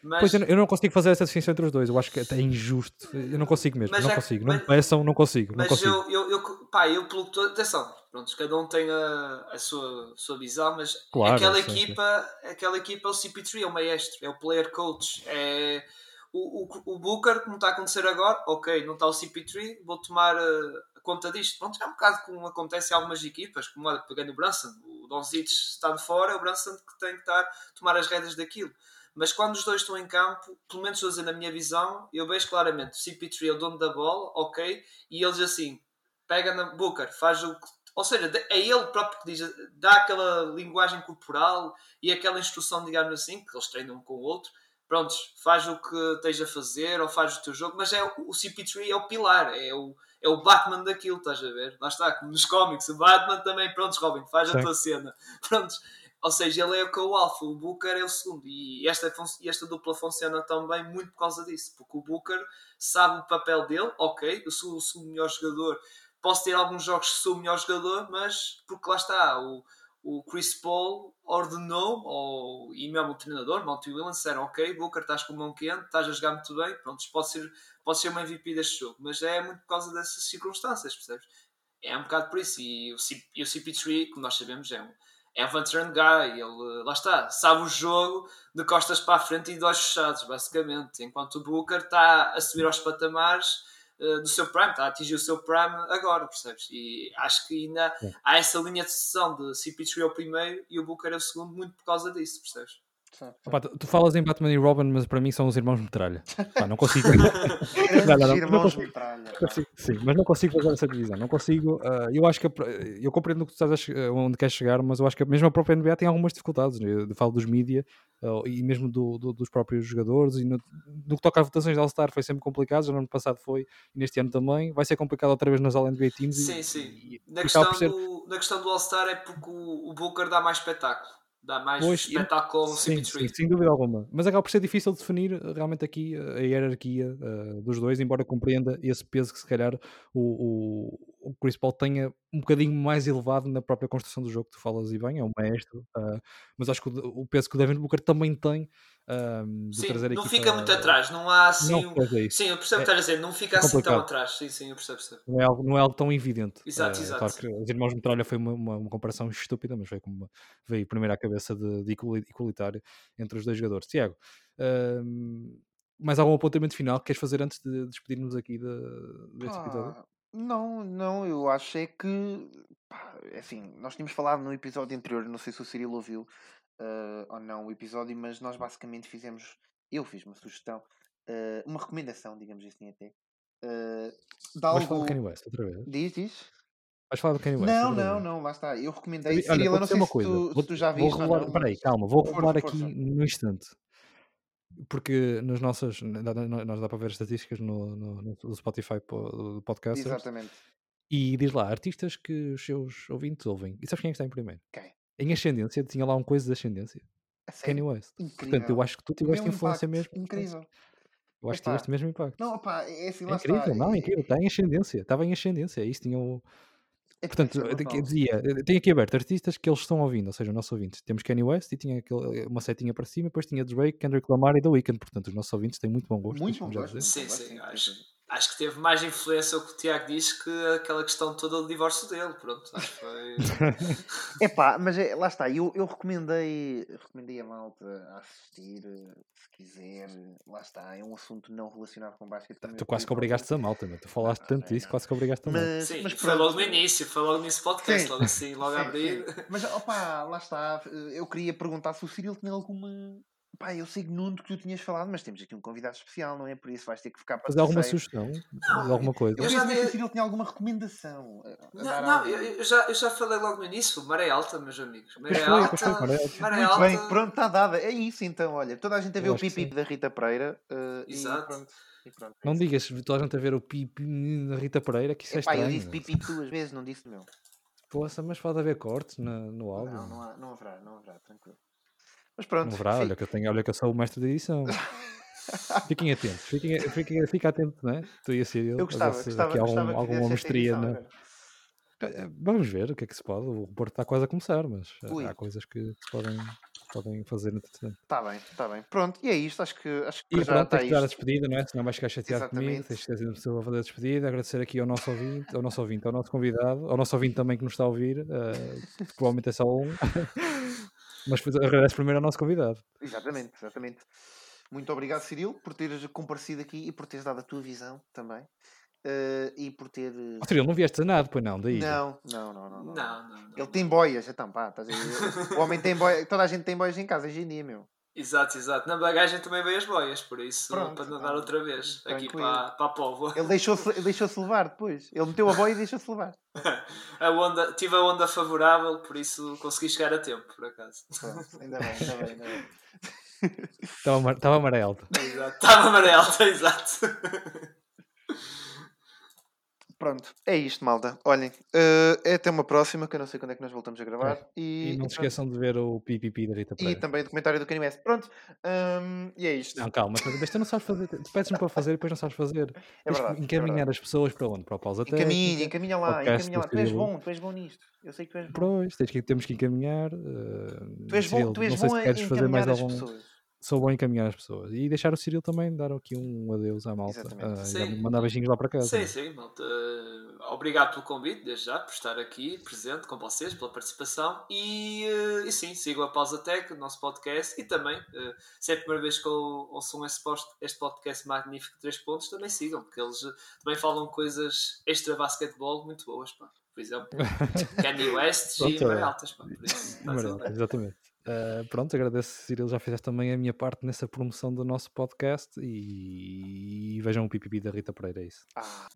Mas... Pois eu não consigo fazer essa distinção entre os dois, eu acho que é até injusto. Eu não consigo mesmo, mas não é, consigo. Mas, não peçam, não consigo. Mas não consigo. Eu, eu, eu, pá, eu pelo que atenção, pronto, cada um tem a, a sua, sua visão, mas claro, aquela, sim, equipa, sim. aquela equipa é o CP3, é o maestro, é o player coach, é o, o, o Booker, como está a acontecer agora, ok, não está o CP3, vou tomar uh, conta disto. Pronto, é um bocado como acontece em algumas equipas, como olha, peguei no Brunson, o Donzic está de fora, é o Brunson que tem que estar, tomar as rédeas daquilo. Mas quando os dois estão em campo, pelo menos estou na minha visão, eu vejo claramente o CP3 é o dono da bola, ok, e eles assim, pega na Booker, faz o que. Ou seja, é ele próprio que diz, dá aquela linguagem corporal e aquela instrução, digamos assim, que eles treinam um com o outro. Prontos, faz o que esteja a fazer ou faz o teu jogo, mas é o, o CP3 é o pilar, é o, é o Batman daquilo, estás a ver? Lá está, como nos cómics, o Batman também, prontos, Robin, faz Sim. a tua cena. Prontos, ou seja, ele é o que é o alfa, o Booker é o segundo. E esta, esta dupla funciona também muito por causa disso, porque o Booker sabe o papel dele, ok, eu sou, sou o melhor jogador, posso ter alguns jogos que sou o melhor jogador, mas porque lá está, o, o Chris Paul ordenou, ou, e mesmo o treinador, Monty Williams, disseram, ok, Booker, estás com mão quente, estás a jogar muito bem, pronto, pode ser, pode ser uma MVP deste jogo, mas é muito por causa dessas circunstâncias, percebes? É um bocado por isso, e o, C- e o CP3, como nós sabemos, é um, é um veteran guy, ele, lá está, sabe o jogo de costas para a frente e de olhos fechados, basicamente, enquanto o Booker está a subir aos patamares eh, do seu prime, está a atingir o seu prime agora, percebes? E acho que ainda há essa linha de sucessão de CP3 é o primeiro e o Booker é o segundo, muito por causa disso, percebes? Opa, tu, tu falas em Batman e Robin, mas para mim são os irmãos metralha. Pá, não consigo. Não, não, não, irmãos não consigo. metralha. Consigo, sim, mas não consigo fazer essa divisão. Não consigo. ah, eu acho que a eu compreendo que tu estás a che- onde queres chegar, mas eu acho que mesmo a própria NBA tem algumas dificuldades. né? Eu falo dos mídia ah, e mesmo do- do- dos próprios jogadores. E no, no que toca a votações de All-Star foi sempre complicado. Já no ano passado foi e neste ano também. Vai ser complicado outra vez nas All-NBA Teams. e- Sim, sim. e- Na e questão, ser- do, na questão do All-Star é porque o, o Booker dá mais espetáculo. Dá mais Pois, espetáculo ao Sim, CP3. sim, sem dúvida alguma. Mas acaba por ser difícil definir eh, realmente aqui eh, a hierarquia eh, dos dois, embora compreenda esse peso que se calhar o, o, Chris Paul tenha um bocadinho mais elevado na própria construção do jogo, que tu falas e bem, é um maestro, ah, mas acho que o, o peso que o Devin Booker também tem ah, de Sim, não fica muito atrás, não há assim. Não, é isso. Sim, eu percebo o É- que estás a dizer, não fica é assim tão atrás. Sim, sim, eu percebo, percebo. Não é, algo, não é algo tão evidente. Exato, Eh, exato. Claro que os irmãos Metralha foi uma, uma, uma comparação estúpida, mas veio, como uma, veio primeiro à cabeça de, de entre os dois jogadores. Tiago, ahm, mais algum apontamento final que queres fazer antes de despedirmos aqui de, deste episódio? Não, não, eu acho é que pá, é assim, nós tínhamos falado no episódio anterior, não sei se o Cirilo ouviu eh, ou não o episódio, mas nós basicamente fizemos, eu fiz uma sugestão, eh, uma recomendação, digamos assim até, eh, de Vais algo. falar do Kanye West outra vez? Diz, diz? Vais falar do Kanye West? Não, não, não, lá está. Eu recomendei. Olha, Cirilo, vou não sei uma se coisa. tu, vou, se tu já vou viste. ou revelar, não, peraí, calma, vou revelar aqui num instante. Porque nas nossas, nós dá para ver as estatísticas no, no, no Spotify po- do podcast. Exatamente. E diz lá, artistas que os seus ouvintes ouvem. E sabes quem é que está em primeiro? Quem? Em ascendência, tinha lá um coisa de ascendência. A Kanye? West. Portanto, eu Incrível. acho que tu tiveste influência impacto, mesmo. Incrível. Eu acho que tiveste mesmo impacto. Não, opá, é assim, É lá incrível, está. não, é é- incrível. Está em ascendência. Estava em ascendência. Isso tinha o... é Portanto, é dizia, eu tenho aqui aberto artistas que eles estão ouvindo, ou seja, os nossos ouvintes. Temos Kanye West e tinha aquele- uma setinha para cima, depois tinha Drake, Kendrick Lamar e The Weeknd. Portanto, os nossos ouvintes têm muito bom gosto. Muito bom gosto. Sim, sim, acho. Acho que teve mais influência o que o Tiago diz que aquela questão toda do divórcio dele. Pronto, acho que foi. Epá, mas é, lá está, eu, eu recomendei, recomendei a malta a assistir, se quiser, lá está, é um assunto não relacionado com basquete. também Tu quase que obrigaste a malta, meu. tu falaste tanto disso, quase que obrigaste a malta. Mas, Sim, mas foi logo no início, foi logo nesse podcast, Sim. logo assim, logo a Sim, abrir. sim. Mas opá, lá está, eu queria perguntar se o Cirilo tinha alguma. Pá, eu sei que Nuno que tu tinhas falado, mas temos aqui um convidado especial, não é? Por isso vais ter que ficar para Fazer alguma sugestão? Não, alguma coisa? Eu Eu já saber se Cirilo tinha alguma recomendação. Não, não eu, eu já, eu já falei logo no início, maré alta, meus amigos. Maré alta, pois foi, maré alta. maré Muito alta. bem, pronto, está dada. É isso então, olha. Toda a gente a ver Eu o pipi da Rita Pereira. e Exato. pronto. E pronto, é Não isso. digas toda a gente a ver o pipi da Rita Pereira, que isso é Epá, eu estranho. disse pipi duas vezes, não disse meu. Poxa, mas pode haver cortes na- no áudio. Não, não, há, não haverá, não haverá, tranquilo. Mas pronto. Não haverá, olha que, eu tenho, olha que eu sou o mestre da edição. Fiquem atentos, fiquem, fiquem, fica atento, não é? Tu e a Cirilo, Eu gostava, se gostava, aqui algum- gostava alguma mestria. na- agora. Eh, Vamos ver o que é que se pode. O Porto está quase a começar, mas Ui. há coisas que se podem, podem fazer entretanto. Tá bem, tá bem. Pronto, e é isto. Acho que, acho que E já pronto, está tens que dar a despedida, não é? Senão vais ficar chateado comigo. Exatamente. Tens que ter pessoa a fazer a despedida. Agradecer aqui ao nosso ouvinte, ao nosso ouvinte, ao nosso convidado, ao nosso ouvinte também que nos está a ouvir. eh, provavelmente é só um. mas agradece primeiro ao nosso convidado. Exatamente, exatamente. Muito obrigado, Cirilo, por teres comparecido aqui e por teres dado a tua visão também. Eh, e por ter. eh, seja, ele não vieste a nada, pois não, daí. Não, não, não, não. não. Não, não, não. Ele tem boias, então pá, estás a? O homem tem boias, toda a gente tem boias em casa hoje em dia, meu. Exato, exato. Na bagagem também veio as boias, por isso, Pronto, para nadar outra vez, aqui para, para a Póvoa. Ele deixou-se ele deixou levar depois. Ele meteu a boia e deixou-se levar. A onda, tive a onda favorável, por isso consegui chegar a tempo, por acaso. Pronto, ainda bem, ainda bem, ainda bem. Estava amar- estava amarelo. Estava amarelo, exato. Pronto, é isto, malta. Olhem, eh, é até uma próxima, que eu não sei quando é que nós voltamos a gravar. E, E não e se pronto. esqueçam de ver o PPP da Rita E Pereira. também o documentário do Kanye West. Pronto, hum, e é isto. Não, calma, mas tu não sabes fazer. Tu pedes-me para fazer e depois não sabes fazer. É verdade, é encaminhar verdade. as pessoas para onde? Para o pausa Encaminha, técnica. encaminha lá, encaminha lá. Tu és bom, tu és bom nisto. Eu sei que tu és bom. Tens que, temos que encaminhar. eh, Tu és bom, tu és bom a encaminhar as algum. pessoas. Sou bom em encaminhar as pessoas. E deixar o Cirilo também dar aqui um adeus à malta. Ah, me mandar beijinhos lá para casa. Sim, sim, malta. Obrigado pelo convite, desde já, por estar aqui presente com vocês, pela participação. E, eh, e sim, sigam a Pausa Tech, o nosso podcast. E também, eh, se é a primeira vez que eu ouçam post- este podcast magnífico de 3 pontos, também sigam, porque eles também falam coisas extra basquetebol muito boas, pá. Por exemplo, Kanye West e é. Maraltas, pá. Por isso, bem. exatamente. Ah, pronto, agradeço, Cirilo. Já fizeste também a minha parte nessa promoção do nosso podcast e, e vejam o PPP da Rita Pereira. É isso. Ah.